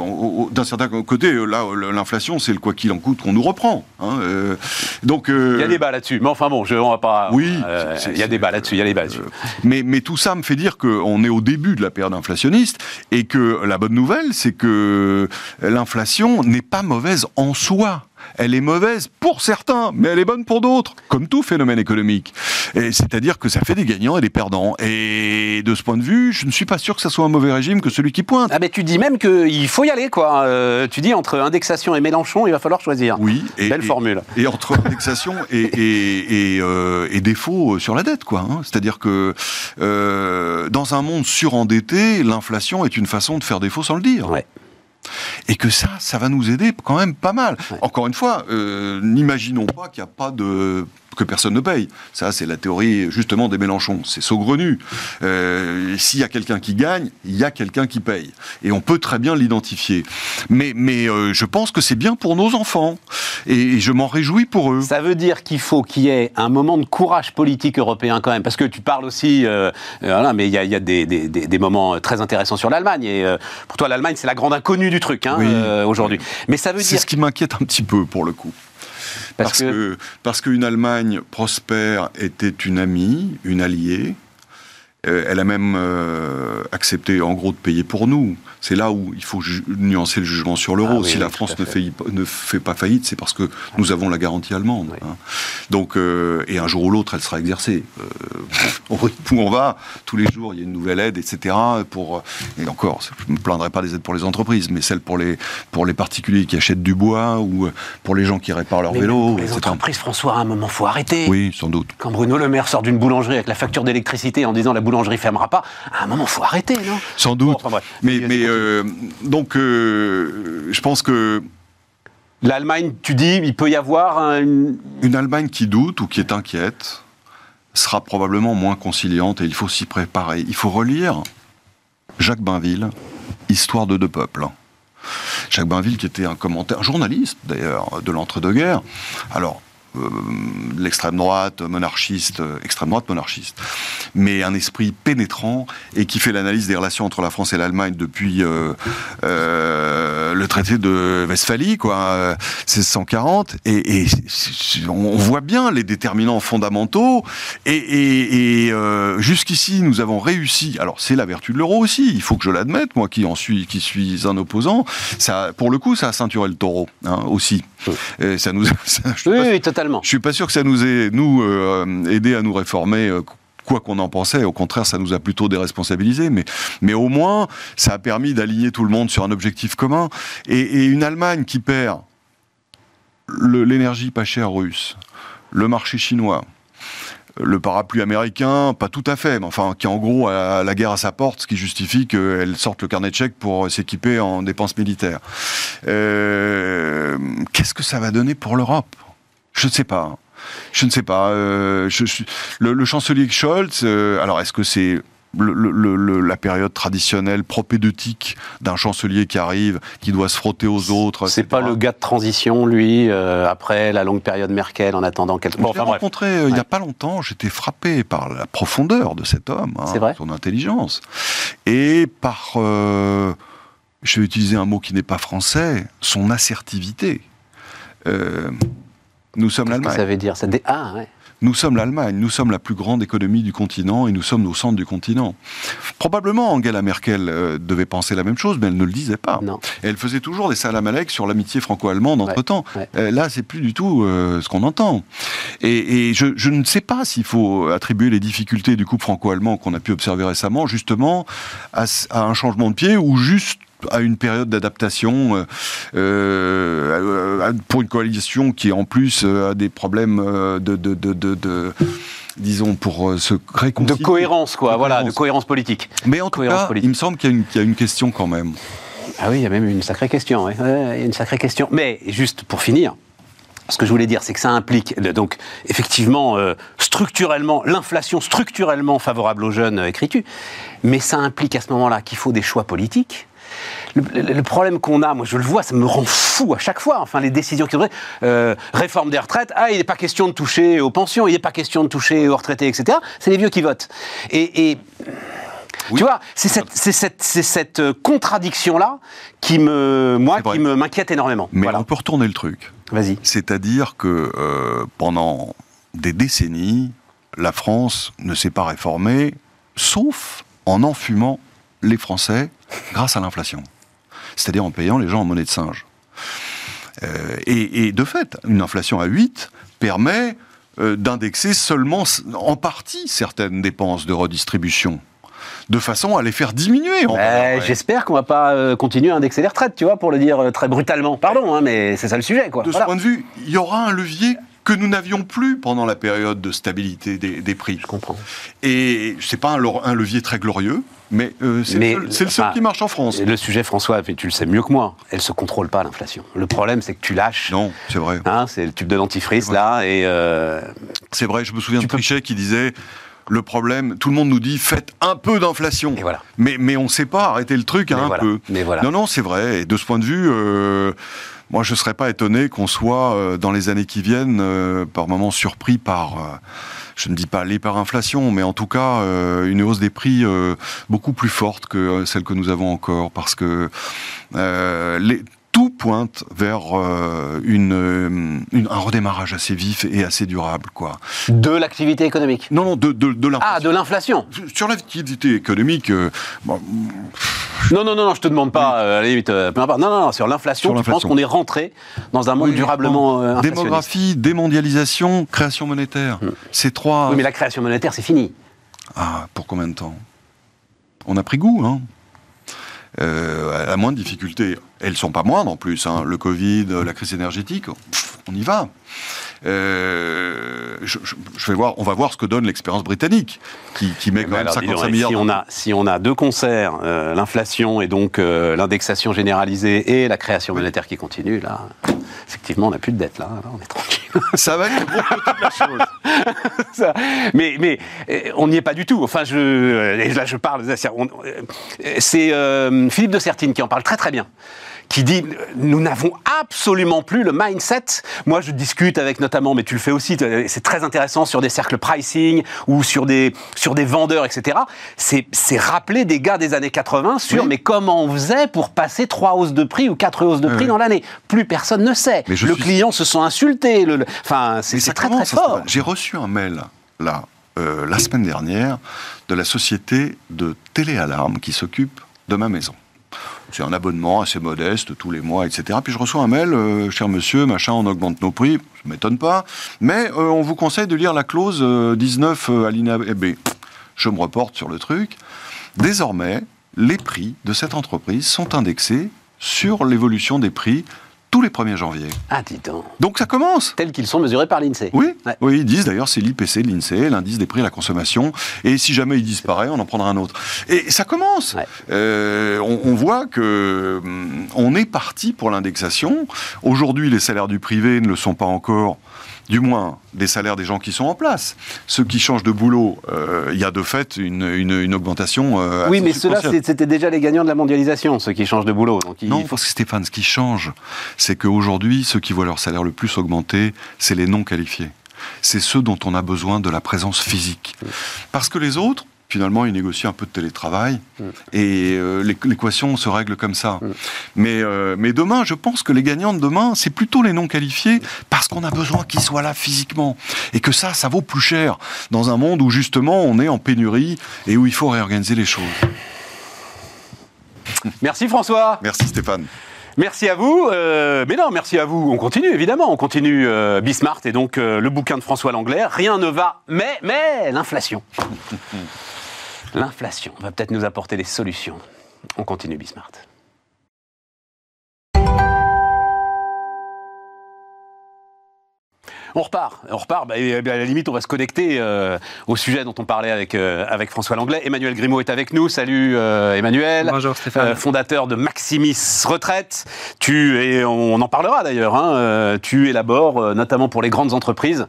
D'un certain côté, euh, là, euh, l'inflation, c'est le quoi qu'il en coûte qu'on nous reprend. hein, euh, donc, euh, Il y a débat là-dessus. Mais enfin bon, je, on va pas. Oui, il y a c'est- débat là-dessus. Il y a débat là-dessus. Euh, mais, mais tout ça me fait dire qu'on est au début de la période inflationniste et que la bonne nouvelle, c'est que l'inflation n'est pas mauvaise en soi. Elle est mauvaise pour certains, mais elle est bonne pour d'autres, comme tout phénomène économique. Et C'est-à-dire que ça fait des gagnants et des perdants. Et de ce point de vue, je ne suis pas sûr que ça soit un mauvais régime que celui qui pointe. Ah mais tu dis même qu'il faut y aller quoi. Euh, tu dis entre indexation et Mélenchon, il va falloir choisir. Oui, et, Belle et- formule. Et entre indexation et, et, et, euh, et défaut sur la dette, quoi. hein. C'est-à-dire que euh, dans un monde surendetté, l'inflation est une façon de faire défaut sans le dire. Ouais. Et que ça, ça va nous aider quand même pas mal. Ouais. Encore une fois, euh, n'imaginons pas qu'il n'y a pas de que personne ne paye. Ça, c'est la théorie justement des Mélenchons. C'est saugrenu. Euh, S'il y a quelqu'un qui gagne, il y a quelqu'un qui paye. Et on peut très bien l'identifier. Mais, mais euh, je pense que c'est bien pour nos enfants. Et, et je m'en réjouis pour eux. Ça veut dire qu'il faut qu'il y ait un moment de courage politique européen quand même, parce que tu parles aussi, euh, voilà, mais il y a, il y a des, des- des- des moments très intéressants sur l'Allemagne. Et pour toi, l'Allemagne, c'est la grande inconnue du truc hein, Oui. aujourd'hui. Mais ça veut C'est dire ce qui m'inquiète un petit peu pour le coup. Parce Parce, que, que, parce qu'une Allemagne prospère était une amie, une alliée, elle a même euh, accepté, en gros, de payer pour nous. C'est là où il faut nuancer le jugement sur l'euro. Ah oui, si oui, la France ne fait. fait, ne fait pas faillite, c'est parce que nous avons la garantie allemande. Hein. Donc, euh, et un jour ou l'autre, elle sera exercée. Euh, au où on va, tous les jours, il y a une nouvelle aide, etc. Pour, et encore, je ne me plaindrai pas des aides pour les entreprises, mais celles pour les, pour les particuliers qui achètent du bois ou pour les gens qui réparent leur Mais vélo, pour les etc. entreprises, François, à un moment, faut arrêter. Oui, sans doute. Quand Bruno Le Maire sort d'une boulangerie avec la facture d'électricité en disant la boulangerie fermera pas, à un moment, faut arrêter, non? Sans doute. Bon, enfin, bref. Mais, euh, donc, euh, je pense que L'Allemagne, tu dis, il peut y avoir un- une... Allemagne qui doute ou qui est inquiète sera probablement moins conciliante et il faut s'y préparer. Il faut relire Jacques Bainville, Histoire de deux peuples. Jacques Bainville, qui était un commentaire, journaliste d'ailleurs, de l'entre-deux-guerres. Alors, l'extrême droite monarchiste, euh, extrême droite monarchiste, mais un esprit pénétrant et qui fait l'analyse des relations entre la France et l'Allemagne depuis euh, euh, le traité de Westphalie, quoi, euh, 1640, et, et on voit bien les déterminants fondamentaux. Et, et- et, euh, jusqu'ici, nous avons réussi. Alors, c'est la vertu de l'euro aussi. Il faut que je l'admette, moi qui en suis, qui suis un opposant. Ça, pour le coup, ça a ceinturé le taureau hein, aussi. Et ça nous, ça- je suis Oui, pas- oui, totalement. Je suis pas sûr que ça nous ait, nous, euh, aidé à nous réformer. euh, Quoi qu'on en pensait, au contraire, ça nous a plutôt déresponsabilisés. Mais, mais au moins, ça a permis d'aligner tout le monde sur un objectif commun. Et, une Allemagne qui perd l'énergie pas chère russe, le marché chinois, le parapluie américain, pas tout à fait, mais enfin, qui en gros a la guerre à sa porte, ce qui justifie qu'elle sorte le carnet de chèques pour s'équiper en dépenses militaires. Euh, Qu'est-ce que ça va donner pour l'Europe? Je ne sais pas. Je ne sais pas. Euh, je- je- le, le chancelier Scholz, euh, alors est-ce que c'est le- le- le- la période traditionnelle propédeutique d'un chancelier qui arrive, qui doit se frotter aux autres C'est pas le gars de transition, lui, euh, après la longue période Merkel, en attendant quelques... Bon, je l'ai enfin rencontré il n'y a pas longtemps, j'étais frappé par la profondeur de cet homme, hein, vrai son intelligence, et par, je vais utiliser un mot qui n'est pas français, son assertivité. Euh, nous sommes que l'Allemagne. ça veut dire ça dé- Ah, ouais. Nous sommes l'Allemagne, nous sommes la plus grande économie du continent et nous sommes au centre du continent. Probablement Angela Merkel euh, devait penser la même chose, mais elle ne le disait pas. Non. Elle faisait toujours des salamalek sur l'amitié franco-allemande entre-temps. ouais. Euh, là, c'est plus du tout euh, ce qu'on entend. Et, et je, je ne sais pas s'il faut attribuer les difficultés du couple franco-allemand qu'on a pu observer récemment justement à un changement de pied ou juste à une période d'adaptation euh, euh, pour une coalition qui en plus euh, a des problèmes de, de, de, de- de- disons pour se De réconcilier. cohérence, quoi, De voilà, cohérence. de cohérence politique. Mais en tout Cohérence cas, politique. il me semble qu'il y, a une- qu'il y a une question quand même. Ah oui, il y a même une sacrée question. ouais. Ouais, il y a une sacrée question. Mais juste pour finir, ce que je voulais dire, c'est que ça implique donc effectivement euh, structurellement l'inflation structurellement favorable aux jeunes écris-tu, mais ça implique à ce moment-là qu'il faut des choix politiques. Le, le- le problème qu'on a, moi je le vois, ça me rend fou à chaque fois. Enfin, les décisions qui sont euh, réforme des retraites, ah, il n'est pas question de toucher aux pensions, il n'est pas question de toucher aux retraités, etc. C'est les vieux qui votent. Et, et Oui. tu vois, c'est cette, euh, contradiction-là qui me, moi, qui me m'inquiète énormément. Mais Voilà. on peut retourner le truc. Vas-y. C'est-à-dire que euh, pendant des décennies, la France ne s'est pas réformée, sauf en enfumant les Français grâce à l'inflation. C'est-à-dire en payant les gens en monnaie de singe. Euh, et, et de fait, une inflation à 8 permet euh, d'indexer seulement en partie certaines dépenses de redistribution, de façon à les faire diminuer. Ben, valeur. J'espère qu'on va pas euh, continuer à indexer les retraites, tu vois, pour le dire euh, très brutalement. Pardon, hein, mais c'est ça le sujet, quoi. De Voilà. ce point de vue, il y aura un levier que nous n'avions plus pendant la période de stabilité des, des prix. Je comprends. Et c'est pas un, levier très glorieux, mais euh, c'est le seul, c'est le seul enfin, qui marche en France. Le sujet, François, tu le sais mieux que moi, elle se contrôle pas l'inflation. Le problème, c'est que tu lâches. Non, c'est vrai. Hein, c'est le tube de dentifrice là, et euh, C'est vrai, je me souviens de peux- Trichet qui disait le problème, tout le monde nous dit faites un peu d'inflation. Voilà. Mais, mais on ne sait pas arrêter le truc Mais hein, un voilà. peu. Mais voilà. Non, non, c'est vrai. Et de ce point de vue, euh, moi, je ne serais pas étonné qu'on soit, euh, dans les années qui viennent, euh, par moments surpris par, euh, je ne dis pas l'hyperinflation, mais en tout cas, euh, une hausse des prix euh, beaucoup plus forte que celle que nous avons encore. Parce que euh, les- tout pointe vers euh, une, euh, une- un redémarrage assez vif et assez durable, quoi. De l'activité économique. Non, non, de, de, de l'inflation. Ah, de l'inflation. Sur l'activité économique, euh, bon, Non, non, non, non, je te demande pas, euh, à la limite, peu importe. Non, non, non, sur l'inflation, penses l'inflation. qu'on est rentré dans un monde oui, durablement inflationniste. démographie, démondialisation, création monétaire. Ces trois. Oui, mais la création monétaire, c'est fini. Ah, pour combien de temps? On a pris goût, hein? Euh, à la moindre difficulté. Elles sont pas moindres en plus. hein. Le Covid, la crise énergétique, on y va. Euh, je, je- je vais voir, on va voir ce que donne l'expérience britannique, qui, qui met quand même alors, dis 55 donc, milliards. Si on a, si on a deux concerts, euh, l'inflation et donc euh, l'indexation généralisée et la création monétaire qui continue, là, effectivement, on n'a plus de dette, là, là, on est tranquille. Ça va être la chose. Ça. Mais, mais on n'y est pas du tout. Enfin, je, là, je parle. C'est Philippe de Sertine qui en parle très très bien. Qui dit nous n'avons absolument plus le mindset. Moi, je discute avec notamment, mais tu le fais aussi. C'est très intéressant sur des cercles pricing ou sur des sur des vendeurs, etc. C'est rappeler des gars des années 80 sur Oui. mais comment on faisait pour passer trois hausses de prix ou quatre hausses de prix oui. dans l'année. Plus personne ne sait. Mais le suis- client se sent insulté. le- le- Enfin, c'est très très fort. J'ai reçu un mail, là, euh, la semaine dernière, de la société de téléalarme qui s'occupe de ma maison. C'est un abonnement assez modeste, tous les mois, etc. Puis je reçois un mail, euh, cher monsieur, machin, on augmente nos prix, ça m'étonne pas, mais euh, on vous conseille de lire la clause euh, 19 euh, alinéa B. Je me reporte sur le truc. Désormais, les prix de cette entreprise sont indexés sur l'évolution des prix tous les 1er janvier. Ah, dis donc. Donc ça commence tels qu'ils sont mesurés par l'INSEE. oui, Ouais. oui, ils disent d'ailleurs c'est l'IPC de l'INSEE, l'indice des prix à la consommation, et si jamais il disparaît, on en prendra un autre. Et ça commence. Ouais. Euh, on, on voit que hum, on est parti pour l'indexation. Aujourd'hui, les salaires du privé ne le sont pas encore. Du moins, des salaires des gens qui sont en place. Ceux qui changent de boulot, euh, il y a de fait une, une, une augmentation. euh, Oui, mais ceux-là, c'était déjà les gagnants de la mondialisation, ceux qui changent de boulot. Donc Non, parce que Stéphane, ce qui change, c'est qu'aujourd'hui, ceux qui voient leur salaire le plus augmenter, c'est les non qualifiés. C'est ceux dont on a besoin de la présence physique. Parce que les autres, finalement, ils négocient un peu de télétravail et euh, l'é- l'équation se règle comme ça. Mais, euh, mais demain, je pense que les gagnants de demain, c'est plutôt les non qualifiés parce qu'on a besoin qu'ils soient là physiquement. Et que ça, ça vaut plus cher dans un monde où justement on est en pénurie et où il faut réorganiser les choses. Merci François. Merci Stéphane. Merci à vous. Euh, mais non, merci à vous. On continue, évidemment. On continue euh, Bismart et donc euh, le bouquin de François Langlais. Rien ne va, mais, mais l'inflation. L'inflation va peut-être nous apporter des solutions. On continue Bismart. On repart, on repart. Bah, eh à la limite, on va se connecter euh, au sujet dont on parlait avec, euh, avec François Langlais. Emmanuel Grimaud est avec nous. Salut euh, Emmanuel. Bonjour Stéphane. Fondateur de Maximis Retraite. Tu et on en parlera d'ailleurs. hein, tu élabores notamment pour les grandes entreprises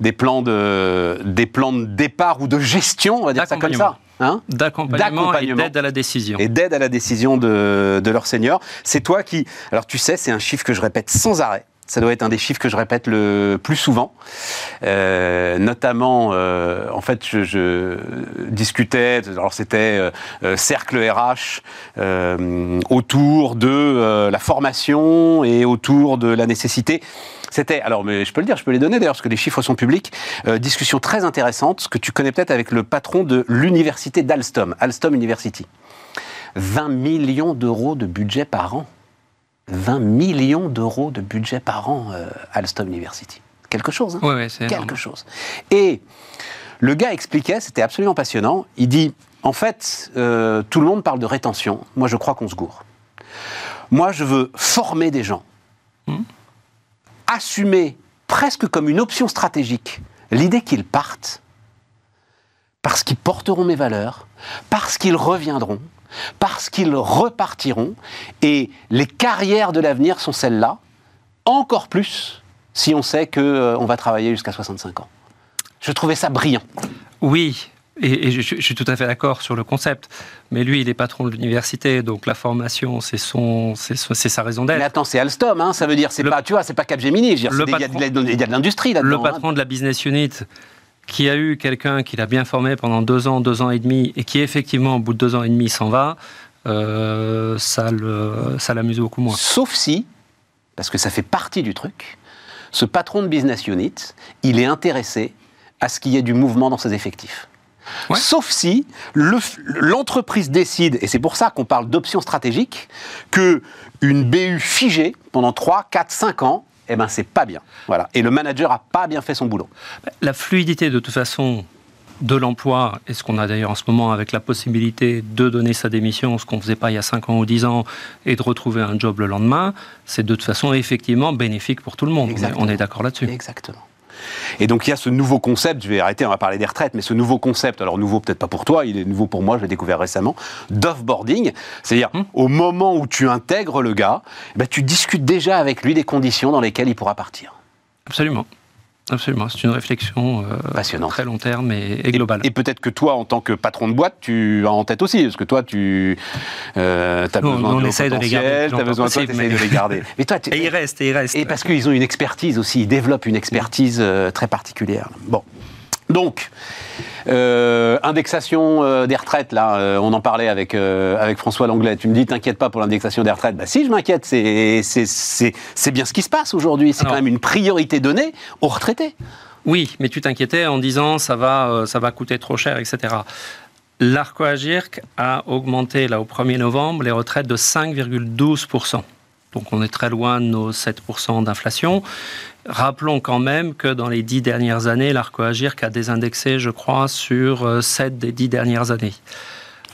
des plans de des plans de départ ou de gestion, on va dire ça comme ça, hein, D'accompagnement et d'aide à la décision. et d'aide à la décision de, de leur seigneur. C'est toi qui. Alors tu sais, c'est un chiffre que je répète sans arrêt. Ça doit être un des chiffres que je répète le plus souvent. Euh, notamment, euh, en fait, je, discutais, alors c'était euh, cercle RH, autour de la formation et autour de la nécessité. C'était, alors, mais je peux le dire, je peux les donner d'ailleurs, parce que les chiffres sont publics. Discussion très intéressante, que tu connais peut-être avec le patron de l'université d'Alstom, Alstom University. 20 millions d'euros de budget par an. 20 millions d'euros de budget par an, euh, Alstom University. Quelque chose, hein Ouais, ouais, c'est énorme. quelque chose. Et le gars expliquait, c'était absolument passionnant, il dit, en fait, euh, tout le monde parle de rétention, moi je crois qu'on se gourre. Moi je veux former des gens, assumer presque comme une option stratégique l'idée qu'ils partent, parce qu'ils porteront mes valeurs, parce qu'ils reviendront, parce qu'ils repartiront, et les carrières de l'avenir sont celles-là, encore plus si on sait qu'on va travailler jusqu'à 65 ans. Je trouvais ça brillant. Oui, et, et je, je suis tout à fait d'accord sur le concept. Mais lui, il est patron de l'université, donc la formation, c'est son, c'est sa raison Mais d'être. attends, c'est Alstom, hein, ça veut dire, c'est pas, tu vois, c'est pas Capgemini, y a de il y a de l'industrie là-dedans. Le hein. patron de la business unit, qui a eu quelqu'un qu'il a bien formé pendant deux ans, deux ans et demi, et qui effectivement, au bout de deux ans et demi, s'en va. euh, ça l'amuse beaucoup moins. Sauf si, parce que ça fait partie du truc, ce patron de business unit, il est intéressé à ce qu'il y ait du mouvement dans ses effectifs. Ouais. Sauf si le- l'entreprise décide, et c'est pour ça qu'on parle d'option stratégique, que une BU figée pendant 3, 4, 5 ans, eh ben c'est pas bien. Voilà. Et le manager a pas bien fait son boulot. La fluidité, de toute façon, de l'emploi, et ce qu'on a d'ailleurs en ce moment avec la possibilité de donner sa démission, ce qu'on ne faisait pas il y a 5 ans ou 10 ans, et de retrouver un job le lendemain, c'est de toute façon effectivement bénéfique pour tout le monde. On est- Exactement. On est d'accord là-dessus. Exactement. Et donc il y a ce nouveau concept, je vais arrêter, on va parler des retraites, mais ce nouveau concept, alors nouveau peut-être pas pour toi, il est nouveau pour moi, je l'ai découvert récemment, d'offboarding. C'est-à-dire, Hmm. au moment où tu intègres le gars, eh ben, tu discutes déjà avec lui des conditions dans lesquelles il pourra partir. Absolument. Absolument. C'est une réflexion euh, Passionnante. très long terme et, et globale. Et peut-être que toi, en tant que patron de boîte, tu as en tête aussi, parce que toi, tu as Nous, besoin on de haut essaye de les garder longtemps besoin de toi, possible, t'essayes mais- de les garder. Mais toi, tu- Et il reste, et il reste. Et parce qu'ils ont une expertise aussi, ils développent une expertise euh, très particulière. Bon. Donc, euh, indexation euh, des retraites, là, euh, on en parlait avec, avec François Langlais. Tu me dis, t'inquiète pas pour l'indexation des retraites. Bah si, je m'inquiète, c'est- c'est c'est- c'est bien ce qui se passe aujourd'hui. C'est quand même une priorité donnée aux retraités. Oui, mais tu t'inquiétais en disant ça va, ça va coûter trop cher, etc. L'Arco-Agirc a augmenté là au 1er novembre les retraites de 5,12%. Donc on est très loin de nos 7% d'inflation. Rappelons quand même que dans les dix dernières années, l'Arco-Agirc a désindexé, je crois, sur euh, 7 des dix dernières années.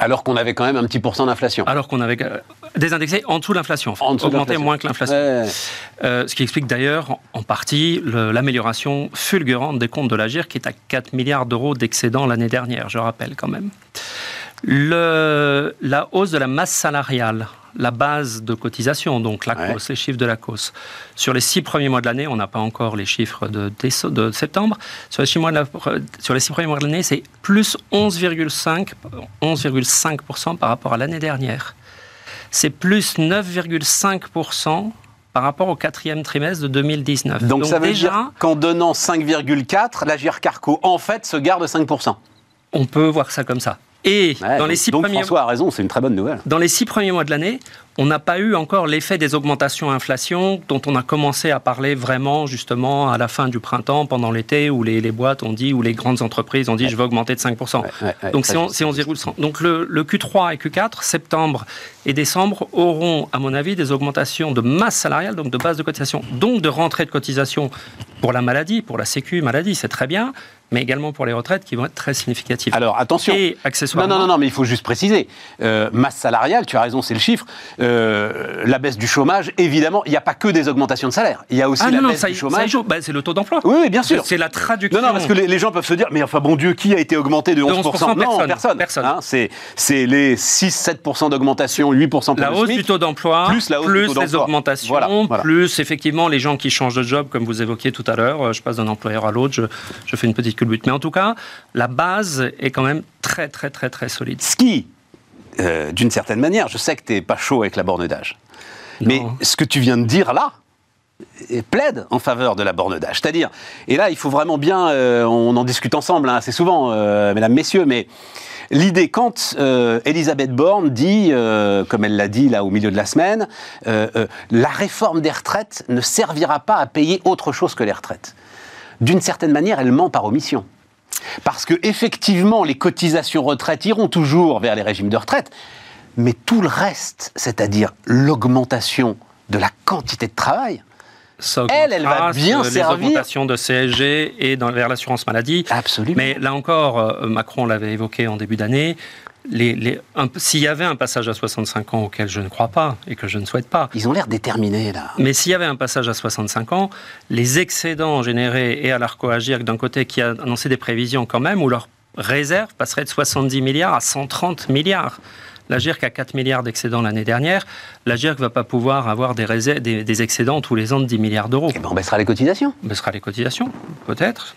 Alors qu'on avait quand même un petit pourcent d'inflation. Alors qu'on avait euh, désindexé en dessous de l'inflation, en dessous de augmenté l'inflation. moins que l'inflation. Ouais. Euh, ce qui explique d'ailleurs en- partie l'amélioration fulgurante des comptes de l'Agir, qui est à 4 milliards d'euros d'excédent l'année dernière, je rappelle quand même. Le- la hausse de la masse salariale, la base de cotisation, donc la Ouais. COS, les chiffres de la COS. Sur les six premiers mois de l'année, on n'a pas encore les chiffres de, septembre, sur les, six mois de la- sur les six premiers mois de l'année, c'est plus 11,5 11,5% par rapport à l'année dernière. C'est plus 9,5% par rapport au quatrième trimestre de 2019. Donc, ça veut déjà, dire qu'en donnant 5,4, la Carco, en fait, se garde 5%. on peut voir ça comme ça. Et Ouais, dans les six donc premiers François a raison, c'est une très bonne nouvelle. Dans les six premiers mois de l'année, on n'a pas eu encore l'effet des augmentations inflation dont on a commencé à parler vraiment justement à la fin du printemps, pendant l'été, où les, les boîtes ont dit, où les grandes entreprises ont dit je vais augmenter de 5%. Ouais, Donc c'est on- je- c'est 11,100. Donc le, le Q3 et Q4, septembre et décembre, auront, à mon avis, des augmentations de masse salariale, donc de base de cotisation, donc de rentrée de cotisation pour la maladie, pour la Sécu maladie, c'est très bien, mais également pour les retraites qui vont être très significatives. Alors attention. et Non, accessoirement, non, non, non, mais il faut juste préciser. Euh, masse salariale, tu as raison, c'est le chiffre. Euh, la baisse du chômage, évidemment, il n'y a pas que des augmentations de salaire. Il y a aussi Ah la non, non, baisse ça, du y- ça y chômage. Bah, c'est le taux d'emploi. Oui, oui, bien sûr. C'est la traduction. Non, non, parce que les, les gens peuvent se dire, mais enfin, bon Dieu, qui a été augmenté de 11%, 11%, Non, personne, personne. Hein, c'est, c'est les 6-7% d'augmentation, 8% pour La le hausse SMIC. du taux d'emploi, plus la hausse du taux les d'emploi. augmentations, Voilà, voilà. plus effectivement les gens qui changent de job, comme vous évoquiez tout à l'heure. Je passe d'un employeur à l'autre, je, je fais une petite culbute. Mais en tout cas, la base est quand même très, très, très, très solide. Ce qui, euh, d'une certaine manière, je sais que tu n'es pas chaud avec la borne d'âge. Mais ce que tu viens de dire là, plaide en faveur de la borne d'âge. C'est-à-dire, et là, il faut vraiment bien, euh, on en discute ensemble hein, assez souvent, euh, mesdames, messieurs, mais l'idée, quand euh, Elisabeth Borne dit, comme elle l'a dit là au milieu de la semaine, la réforme des retraites ne servira pas à payer autre chose que les retraites. D'une certaine manière, elle ment par omission. Parce que effectivement, les cotisations retraite iront toujours vers les régimes de retraite, mais tout le reste, c'est-à-dire l'augmentation de la quantité de travail, Elle, elle va bien Les servir. augmentations de CSG et dans, vers l'assurance maladie. absolument. Mais là encore, euh, Macron l'avait évoqué en début d'année, les- les- un- s'il y avait un passage à 65 ans auquel je ne crois pas et que je ne souhaite pas, Ils ont l'air déterminés là. Mais s'il y avait un passage à 65 ans, les excédents générés et à l'Arco-Agirc d'un côté qui a annoncé des prévisions quand même, où leur réserve passerait de 70 milliards à 130 milliards. L'Agirc a 4 milliards d'excédents l'année dernière. L'Agirc ne va pas pouvoir avoir des, réserves- des, des excédents tous les ans de 10 milliards d'euros. Eh ben, on baissera les cotisations. On baissera les cotisations, peut-être,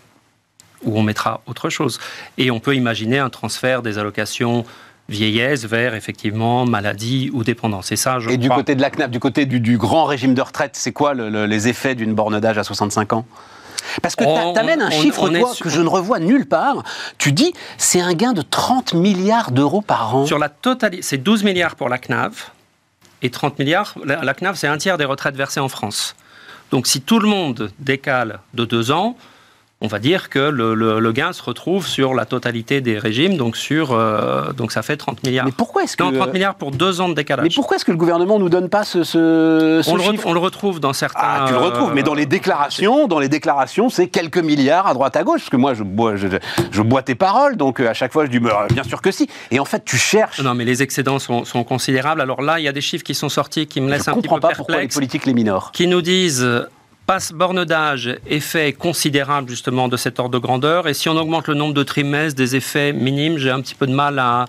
ou on mettra autre chose. Et on peut imaginer un transfert des allocations vieillesse vers effectivement maladie ou dépendance. Et ça, je Et du côté de la CNAP, du côté du, du grand régime de retraite, c'est quoi le- le- les effets d'une borne d'âge à 65 ans? Parce que tu amènes un on- chiffre, on toi, sur- que je ne revois nulle part. Tu dis, c'est un gain de 30 milliards d'euros par an. Sur la totalité, c'est 12 milliards pour la CNAV et 30 milliards. La, la CNAV, c'est un tiers des retraites versées en France. Donc si tout le monde décale de deux ans, on va dire que le, le- le gain se retrouve sur la totalité des régimes, donc, sur, euh, donc ça fait 30 milliards. Mais pourquoi est-ce que... Non, 30 milliards pour deux ans de décalage. Mais pourquoi est-ce que le gouvernement nous donne pas ce, ce, ce on, le re- chiffre on le retrouve dans certains. Ah, tu le retrouves, euh, mais dans les déclarations, dans les déclarations, c'est quelques milliards à droite à gauche, parce que moi, je bois, je, je bois tes paroles, donc euh, à chaque fois, je dis, bah, bien sûr que si. Et en fait, tu cherches. Non, mais les excédents sont, sont considérables. Alors là, il y a des chiffres qui sont sortis qui me je laissent un petit comprends peu pas pourquoi les politiques les minorent. qui nous disent euh, passe borne d'âge, effet considérable justement de cet ordre de grandeur. Et si on augmente le nombre de trimestres, des effets minimes, j'ai un petit peu de mal à,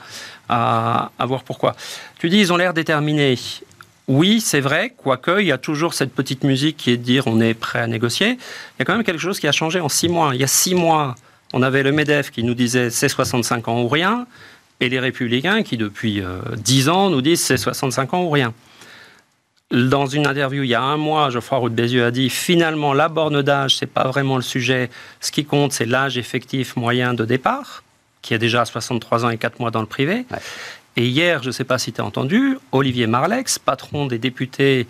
à, voir pourquoi. Tu dis ils ont l'air déterminés. Oui, c'est vrai, quoique il y a toujours cette petite musique qui est de dire on est prêt à négocier. Il y a quand même quelque chose qui a changé en six mois. Il y a six mois, on avait le MEDEF qui nous disait c'est 65 ans ou rien, et les Républicains qui depuis euh, 10 ans nous disent c'est 65 ans ou rien. Dans une interview il y a un mois, Geoffroy Roux de Bézieux a dit finalement la borne d'âge, c'est pas vraiment le sujet. Ce qui compte, c'est l'âge effectif moyen de départ, qui est déjà à 63 ans et 4 mois dans le privé. Ouais. Et hier, je ne sais pas si tu as entendu, Olivier Marlex, patron des députés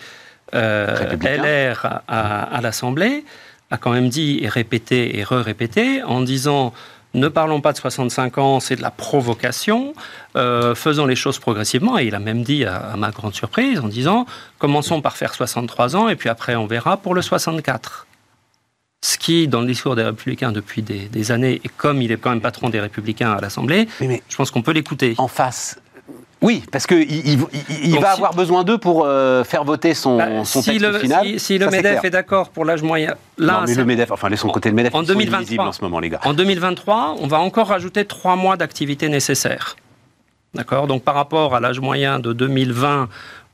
euh. LR à, à- à l'Assemblée, a quand même dit et répété et re-répété en disant ne parlons pas de 65 ans, c'est de la provocation, euh, faisons les choses progressivement. Et il a même dit, à, à ma grande surprise, en disant commençons par faire 63 ans et puis après on verra pour le 64. Ce qui, dans le discours des Républicains depuis des, des années, et comme il est quand même patron des Républicains à l'Assemblée, je pense qu'on peut l'écouter. en face. Oui, parce qu'il il, il- il Donc va si- avoir besoin d'eux pour euh, faire voter son, Bah, son si, texte le, final. si, si le Ça, MEDEF est d'accord pour l'âge moyen, là, non, mais le MEDEF, enfin laissons de côté le MEDEF, En ils sont 2023. illisibles en ce moment, les gars. En 2023, on va encore rajouter trois mois d'activité nécessaire. D'accord? Donc par rapport à l'âge moyen de 2020,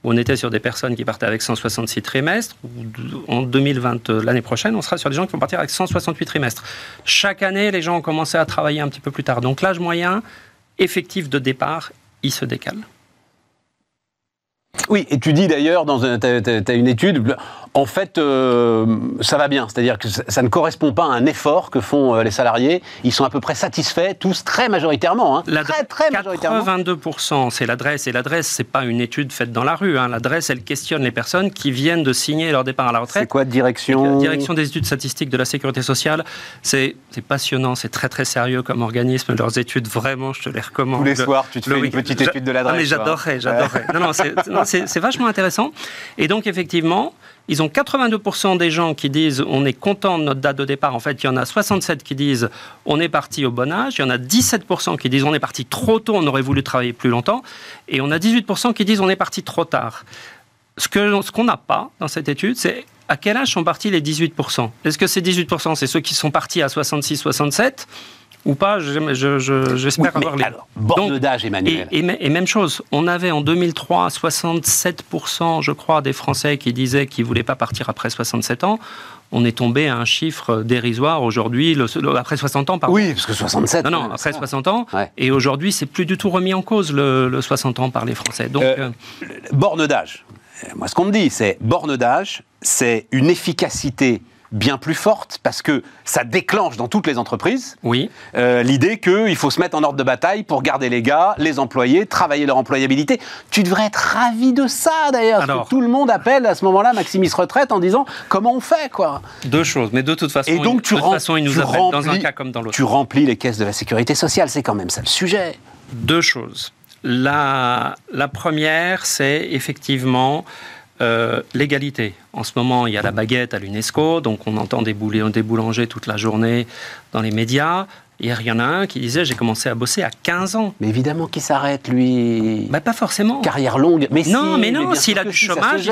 où on était sur des personnes qui partaient avec 166 trimestres, en 2020, euh, l'année prochaine, on sera sur des gens qui vont partir avec 168 trimestres. Chaque année, les gens ont commencé à travailler un petit peu plus tard. Donc l'âge moyen effectif de départ, se décale. Oui, et tu dis d'ailleurs, dans une étude, en fait, euh, ça va bien. C'est-à-dire que ça, ne correspond pas à un effort que font euh, les salariés. Ils sont à peu près satisfaits, tous très majoritairement. hein. L'adresse- très, très majoritairement. 82%, c'est l'adresse. Et l'adresse, c'est pas une étude faite dans la rue. hein. L'adresse, elle questionne les personnes qui viennent de signer leur départ à la retraite. C'est quoi, direction La direction des études statistiques de la sécurité sociale, c'est passionnant, c'est très très sérieux comme organisme. Leurs études, vraiment, je te les recommande. Tous les soirs, tu te Le fais une petite étude de Ah, mais l'adresse. j'adorerais, j'adorerais. Non, non, c'est vachement intéressant. Et donc, effectivement, ils ont 82% des gens qui disent on est content de notre date de départ. En fait, il y en a 67 qui disent on est parti au bon âge. Il y en a 17% qui disent on est parti trop tôt, on aurait voulu travailler plus longtemps. Et on a 18% qui disent on est parti trop tard. Ce ce qu'on n'a pas dans cette étude, c'est à quel âge sont partis les 18% Est-ce que ces 18%, c'est ceux qui sont partis à 66-67 ou pas Je- je- je- Oui, J'espère mais avoir les... alors, borne d'âge, Emmanuel. et mê- et même chose, on avait en 2003 67%, je crois, des Français qui disaient qu'ils ne voulaient pas partir après 67 ans. On est tombé à un chiffre dérisoire aujourd'hui, après 60 ans, pardon. Oui, parce que 67. Non, non, après ça. 60 ans. Ouais. Et aujourd'hui, c'est plus du tout remis en cause, le, le 60 ans par les Français. Donc, Euh, euh, Borne d'âge. Euh, Moi, ce qu'on me dit, c'est borne d'âge, c'est une efficacité bien plus forte parce que ça déclenche dans toutes les entreprises oui. euh, l'idée qu'il faut se mettre en ordre de bataille pour garder les gars, les employés, travailler leur employabilité. Tu devrais être ravi de ça d'ailleurs, parce que tout le monde appelle à ce moment-là Maximis Retraite en disant comment on fait quoi? Deux choses, mais de toute façon, Et donc il- tu, de toute rem- façon, ils nous appellent dans un remplis- cas comme dans l'autre. Tu remplis les caisses de la sécurité sociale, c'est quand même ça le sujet. Deux choses. La, la première, c'est effectivement euh, l'égalité. En ce moment, il y a la baguette à l'UNESCO, donc on entend des, boulets- des boulangers toute la journée dans les médias. Hier, il y en a un qui disait j'ai commencé à bosser à 15 ans. Mais évidemment qu'il s'arrête lui. Bah, pas forcément. Carrière longue. Mais non, si, mais non, s'il a du si, chômage,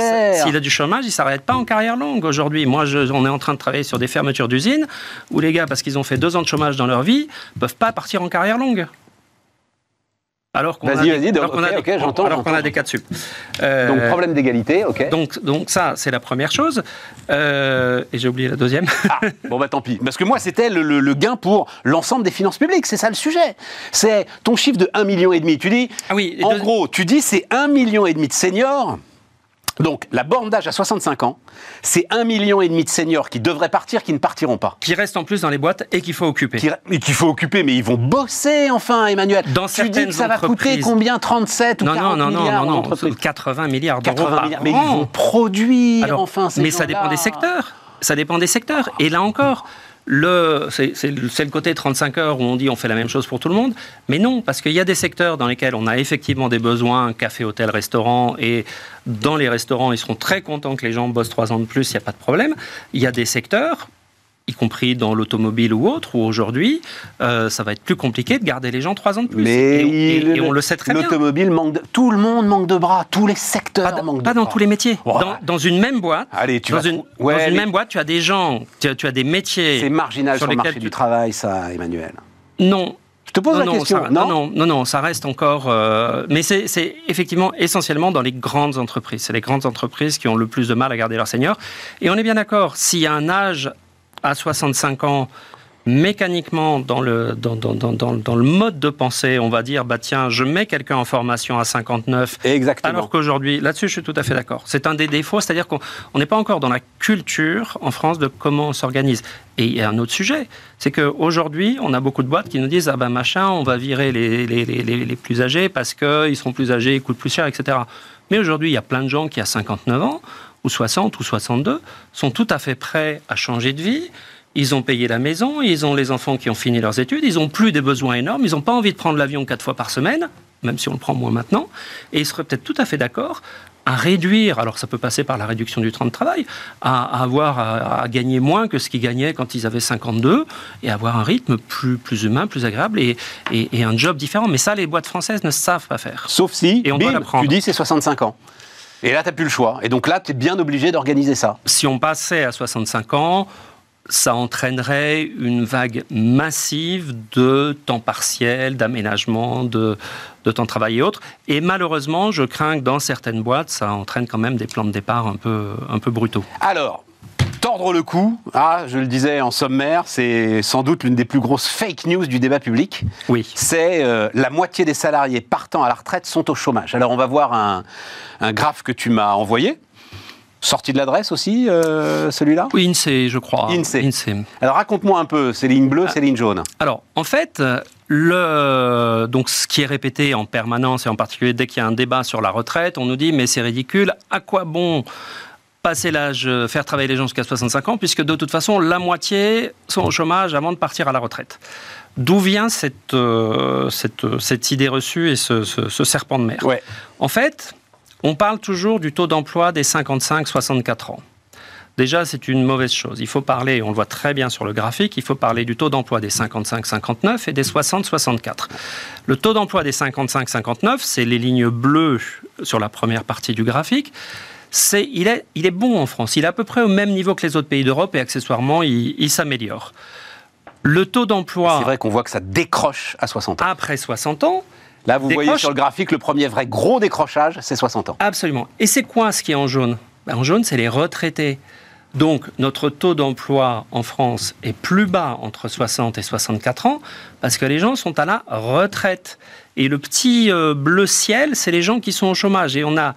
il a du chômage, il s'arrête pas en carrière longue aujourd'hui. Moi, je- on est en train de travailler sur des fermetures d'usines où les gars, parce qu'ils ont fait deux ans de chômage dans leur vie, peuvent pas partir en carrière longue. Alors qu'on a, des- alors qu'on a des- alors qu'on a des cas de sup. Euh, Donc problème d'égalité, ok. donc, donc ça, c'est la première chose. Euh, et j'ai oublié la deuxième. Ah, bon bah tant pis. Parce que moi, c'était le, le- le gain pour l'ensemble des finances publiques. C'est ça le sujet. C'est ton chiffre de 1,5 million. Tu dis, Ah oui, en deux- gros, tu dis c'est 1,5 million de seniors Donc, la borne d'âge à 65 ans, c'est un million et demi de seniors qui devraient partir, qui ne partiront pas. Qui restent en plus dans les boîtes et qu'il faut occuper. Qui- et qu'il faut occuper, mais ils vont bosser enfin, Emmanuel. Dans tu dis certaines que ça va coûter combien 37 ou Non, 40 non, non, non, milliards non, non, d'entreprises 80 milliards d'euros 80 par milliards. Mais an. ils vont produire Alors, enfin ces mais ça dépend des secteurs. Ça dépend des secteurs. Et là encore, c'est le côté 35 heures où on dit on fait la même chose pour tout le monde. Mais non, parce qu'il y a des secteurs dans lesquels on a effectivement des besoins, café, hôtel, restaurant. Et dans les restaurants, ils seront très contents que les gens bossent trois ans de plus, il n'y a pas de problème. Il y a des secteurs y compris dans l'automobile ou autre, où aujourd'hui, euh, ça va être plus compliqué de garder les gens trois ans de plus. Mais et, et- il- et on le sait très bien. L'automobile manque de... Tout le monde manque de bras. Tous les secteurs Pas, manquent de pas dans bras. tous les métiers. Dans, dans une même boîte, Allez, tu dans, vas une, ouais, dans une mais- même boîte, tu as des gens, tu as, tu as des métiers. C'est marginal sur sur, le marché lesquels du tu- travail, ça, Emmanuel. Non. Je te pose non, la non, question. ça, non, non, non, non, ça reste encore. euh, mais c'est c'est effectivement essentiellement dans les grandes entreprises. C'est les grandes entreprises qui ont le plus de mal à garder leurs seniors. Et on est bien d'accord, s'il y a un âge à 65 ans, mécaniquement, dans le, dans, dans, dans, le mode de pensée, on va dire bah tiens, je mets quelqu'un en formation à 59 Exactement. alors qu'aujourd'hui, là-dessus, je suis tout à fait d'accord. C'est un des défauts, c'est-à-dire qu'on on n'est pas encore dans la culture en France de comment on s'organise. Et il y a un autre sujet, c'est qu'aujourd'hui, on a beaucoup de boîtes qui nous disent ah ben machin, on va virer les, les, les, les- les plus âgés parce qu'ils seront plus âgés, ils coûtent plus cher, etc. Mais aujourd'hui, il y a plein de gens qui, à 59 ans, ou 60 ou 62, sont tout à fait prêts à changer de vie. Ils ont payé la maison, ils ont les enfants qui ont fini leurs études, ils n'ont plus des besoins énormes, ils n'ont pas envie de prendre l'avion quatre fois par semaine, même si on le prend moins maintenant, et ils seraient peut-être tout à fait d'accord à réduire, alors ça peut passer par la réduction du temps de travail, à, à avoir à, à gagner moins que ce qu'ils gagnaient quand ils avaient 52, et avoir un rythme plus, plus humain, plus agréable, et, et- et un job différent. Mais ça, les boîtes françaises ne savent pas faire. Sauf si, Et on doit bim, l'apprendre. tu dis c'est 65 ans. Et là, tu n'as plus le choix. Et donc là, tu es bien obligé d'organiser ça. si on passait à 65 ans, ça entraînerait une vague massive de temps partiel, d'aménagement, de, de temps de travail et autres. Et malheureusement, je crains que dans certaines boîtes, ça entraîne quand même des plans de départ un peu, un peu brutaux. Alors, tordre le cou, ah, je le disais en sommaire, c'est sans doute l'une des plus grosses fake news du débat public. Oui. C'est euh, la moitié des salariés partant à la retraite sont au chômage. Alors, on va voir un, un graphe que tu m'as envoyé. Sorti de l'adresse aussi, euh, celui-là? Oui, INSEE, je crois. INSEE. Alors, raconte-moi un peu, ces lignes bleues, ces lignes jaunes. Alors, en fait, le, donc, ce qui est répété en permanence, et en particulier dès qu'il y a un débat sur la retraite, on nous dit mais c'est ridicule, à quoi bon passer l'âge, euh, faire travailler les gens jusqu'à 65 ans, puisque de toute façon, la moitié sont au chômage avant de partir à la retraite. D'où vient cette, euh, cette, cette idée reçue et ce, ce- ce serpent de mer? Ouais. En fait, on parle toujours du taux d'emploi des 55-64 ans. Déjà, c'est une mauvaise chose. Il faut parler, on le voit très bien sur le graphique, il faut parler du taux d'emploi des 55-59 et des 60-64. Le taux d'emploi des 55-59, c'est les lignes bleues sur la première partie du graphique. C'est, il, est, il est bon en France. Il est à peu près au même niveau que les autres pays d'Europe et accessoirement, il, il s'améliore. Le taux d'emploi C'est vrai qu'on voit que ça décroche à 60 ans. après 60 ans, Là, vous voyez sur le graphique, le premier vrai gros décrochage, c'est 60 ans. Absolument. Et c'est quoi ce qui est en jaune? Ben, En jaune, c'est les retraités. Donc, notre taux d'emploi en France est plus bas entre 60 et 64 ans parce que les gens sont à la retraite. Et le petit euh, bleu ciel, c'est les gens qui sont au chômage. Et on a,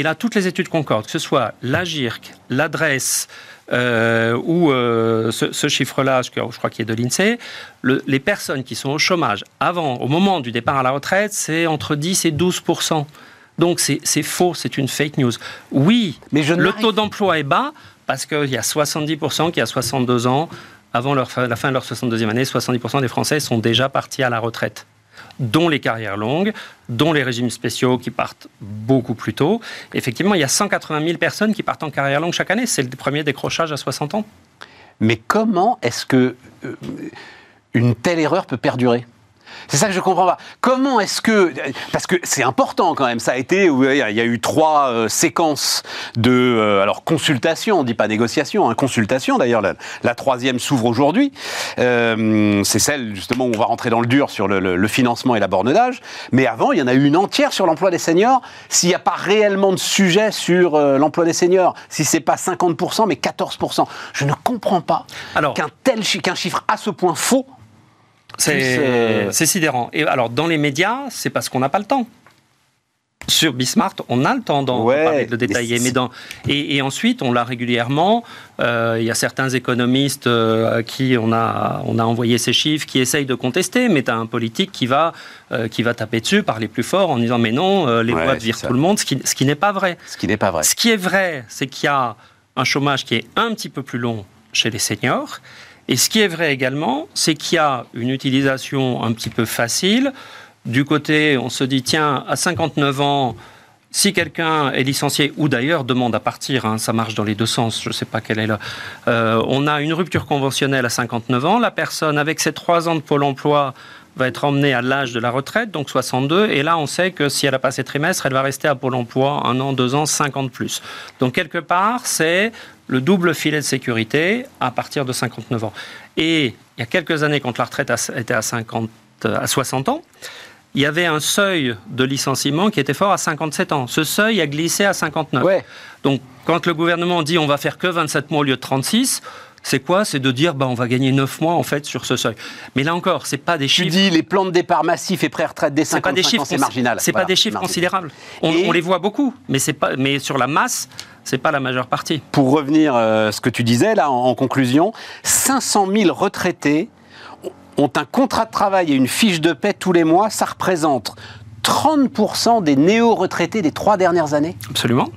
et là, toutes les études concordent, que ce soit l'AGIRC, l'adresse euh, ou euh, ce, ce chiffre-là, je, je crois qu'il est de l'INSEE, le- les personnes qui sont au chômage avant, au moment du départ à la retraite, c'est entre 10 et 12% donc c'est faux, c'est une fake news. Oui, Mais je le taux d'emploi est bas parce qu'il y a 70% qui, à 62 ans, avant leur la fin de leur 62e année, 70% des Français sont déjà partis à la retraite dont les carrières longues, dont les régimes spéciaux qui partent beaucoup plus tôt. Effectivement, il y a 180 000 personnes qui partent en carrière longue chaque année. C'est le premier décrochage à 60 ans. Mais comment est-ce que euh, une telle erreur peut perdurer? C'est ça que je comprends pas. Comment est-ce que parce que c'est important quand même. Ça a été il y a, eu trois euh, séquences de euh, alors consultation, on dit pas négociation, hein, consultation. D'ailleurs, la, la troisième s'ouvre aujourd'hui. Euh, c'est celle justement où on va rentrer dans le dur sur le, le- le financement et la borne d'âge. Mais avant, il y en a eu une entière sur l'emploi des seniors. S'il n'y a pas réellement de sujet sur l'emploi des seniors, si c'est pas 50% mais 14%, je ne comprends pas Alors- qu'un tel qu'un chiffre à ce point faux C'est euh, c'est sidérant. Et alors, dans les médias, c'est parce qu'on n'a pas le temps. sur Bismart, on a le temps d'en Ouais, parler, de le détailler. Mais dans, et, et ensuite, on l'a régulièrement. euh, il y a certains économistes euh, à qui on a, on a envoyé ces chiffres qui essayent de contester, mais tu as un politique qui va, euh, qui va taper dessus, parler plus fort en disant Mais non, les Ouais, c'est virent tout le monde, ce qui, ce qui n'est pas vrai. Ce qui n'est pas vrai. Ce qui est vrai, c'est qu'il y a un chômage qui est un petit peu plus long chez les seniors. Et ce qui est vrai également, c'est qu'il y a une utilisation un petit peu facile. Du côté, on se dit, tiens, à 59 ans, si quelqu'un est licencié ou d'ailleurs demande à partir, hein, ça marche dans les deux sens, je ne sais pas quelle est là. Euh, on a une rupture conventionnelle à 59 ans. La personne, avec ses trois ans de Pôle emploi, va être emmenée à l'âge de la retraite, donc 62. Et là, on sait que si elle a passé trimestre, elle va rester à Pôle emploi un an, deux ans, 50 plus. Donc, quelque part, c'est le double filet de sécurité à partir de 59 ans. Et il y a quelques années, quand la retraite était à, 50, à 60 ans, il y avait un seuil de licenciement qui était fort à 57 ans. Ce seuil a glissé à 59. Ouais. Donc, quand le gouvernement dit on va faire que 27 mois au lieu de 36, c'est quoi C'est de dire bah, on va gagner 9 mois en fait sur ce seuil. Mais là encore, c'est pas des Tu chiffres. dis les plans de départ massifs et pré-retraite C'est pas des 55 ans, chiffres, c'est consi- marginal. C'est Voilà, pas des chiffres marginal. considérables. On, Et- on les voit beaucoup, mais c'est pas. Mais sur la masse, c'est pas la majeure partie. Pour revenir à ce que tu disais là en, en conclusion, 500 000 retraités ont un contrat de travail et une fiche de paie tous les mois. Ça représente 30% des néo-retraités des trois dernières années. Absolument.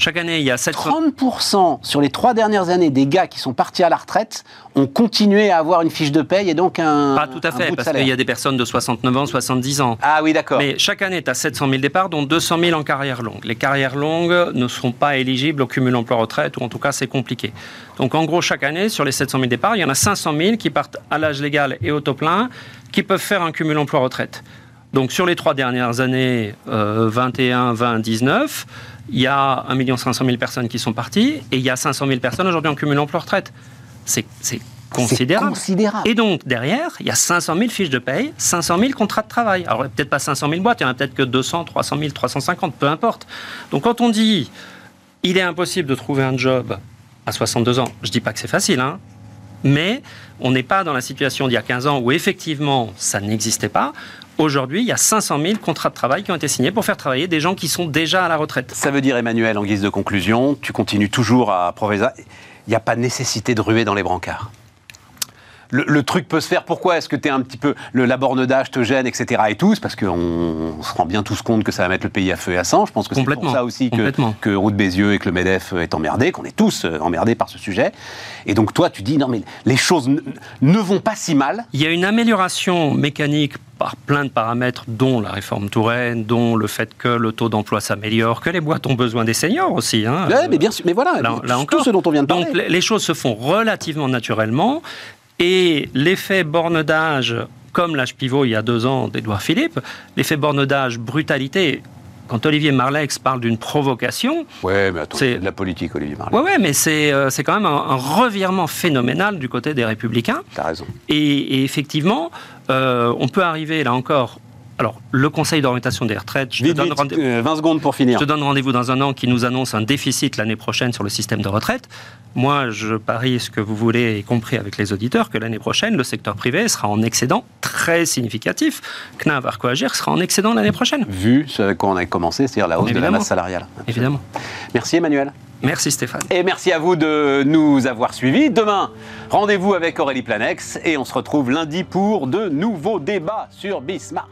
Chaque année, il y a 700. 30% sur les trois dernières années des gars qui sont partis à la retraite ont continué à avoir une fiche de paye et donc un. Pas tout à fait, parce qu'il y a des personnes de 69 ans, 70 ans. Ah oui, d'accord. Mais chaque année, tu as 700 000 départs, dont 200 000 en carrière longue. Les carrières longues ne seront pas éligibles au cumul emploi-retraite, ou en tout cas, c'est compliqué. Donc, en gros, chaque année, sur les 700 000 départs, il y en a 500 000 qui partent à l'âge légal et au taux plein, qui peuvent faire un cumul emploi-retraite. Donc, sur les trois dernières années, euh, 21, 20, 19, il y a 1 500 000 personnes qui sont parties, et il y a 500 000 personnes aujourd'hui en cumul emploi-retraite. C'est considérable. considérable. Et donc, derrière, il y a 500 000 fiches de paye, 500 000 contrats de travail. Alors, peut-être pas 500 000 boîtes, il y en a peut-être que 200, 300 000, 350, peu importe. Donc, quand on dit il est impossible de trouver un job à 62 ans, je dis pas que c'est facile, hein, mais on n'est pas dans la situation d'il y a 15 ans où effectivement ça n'existait pas. Aujourd'hui, il y a 500 000 contrats de travail qui ont été signés pour faire travailler des gens qui sont déjà à la retraite. Ça veut dire, Emmanuel, en guise de conclusion, tu continues toujours à Proveza. Il n'y a pas nécessité de ruer dans les brancards. Le, le truc peut se faire. Pourquoi Est-ce que tu es un petit peu. Le, la borne d'âge te gêne, etc. et tout? C'est parce qu'on on se rend bien tous compte que ça va mettre le pays à feu et à sang. Je pense que c'est pour ça aussi que, que Route Bézieux et que le MEDEF est emmerdé, qu'on est tous euh, emmerdés par ce sujet. Et donc, toi, tu dis non, mais les choses ne, ne vont pas si mal. Il y a une amélioration mécanique par plein de paramètres, dont la réforme Touraine, dont le fait que le taux d'emploi s'améliore, que les boîtes ont besoin des seniors aussi. hein. Ouais, mais bien sûr. Mais voilà, Là- là tout encore. ce dont on vient de parler. Donc les choses se font relativement naturellement et l'effet borne d'âge, comme l'âge pivot il y a deux ans d'Edouard Philippe, l'effet borne d'âge, brutalité, quand Olivier Marlex parle d'une provocation, Ouais, mais attends, C'est- de la politique, Olivier Marley. ouais, ouais, mais c'est euh, c'est quand même un, un revirement phénoménal du côté des républicains. T'as raison. Et, et effectivement, euh, on peut arriver là encore. Alors, le Conseil d'orientation des retraites, je te donne vite, euh, 20 secondes pour finir. je te donne rendez-vous dans un an qui nous annonce un déficit l'année prochaine sur le système de retraite. Moi, je parie ce que vous voulez, y compris avec les auditeurs, que l'année prochaine, le secteur privé sera en excédent très significatif. CNAV Arcoagir sera en excédent l'année prochaine. Vu ce avec quoi on a commencé, c'est-à-dire la hausse de la masse salariale. Évidemment. Merci Emmanuel. Merci Stéphane. Et merci à vous de nous avoir suivis. Demain, rendez-vous avec Aurélie Planex et on se retrouve lundi pour de nouveaux débats sur Bismart.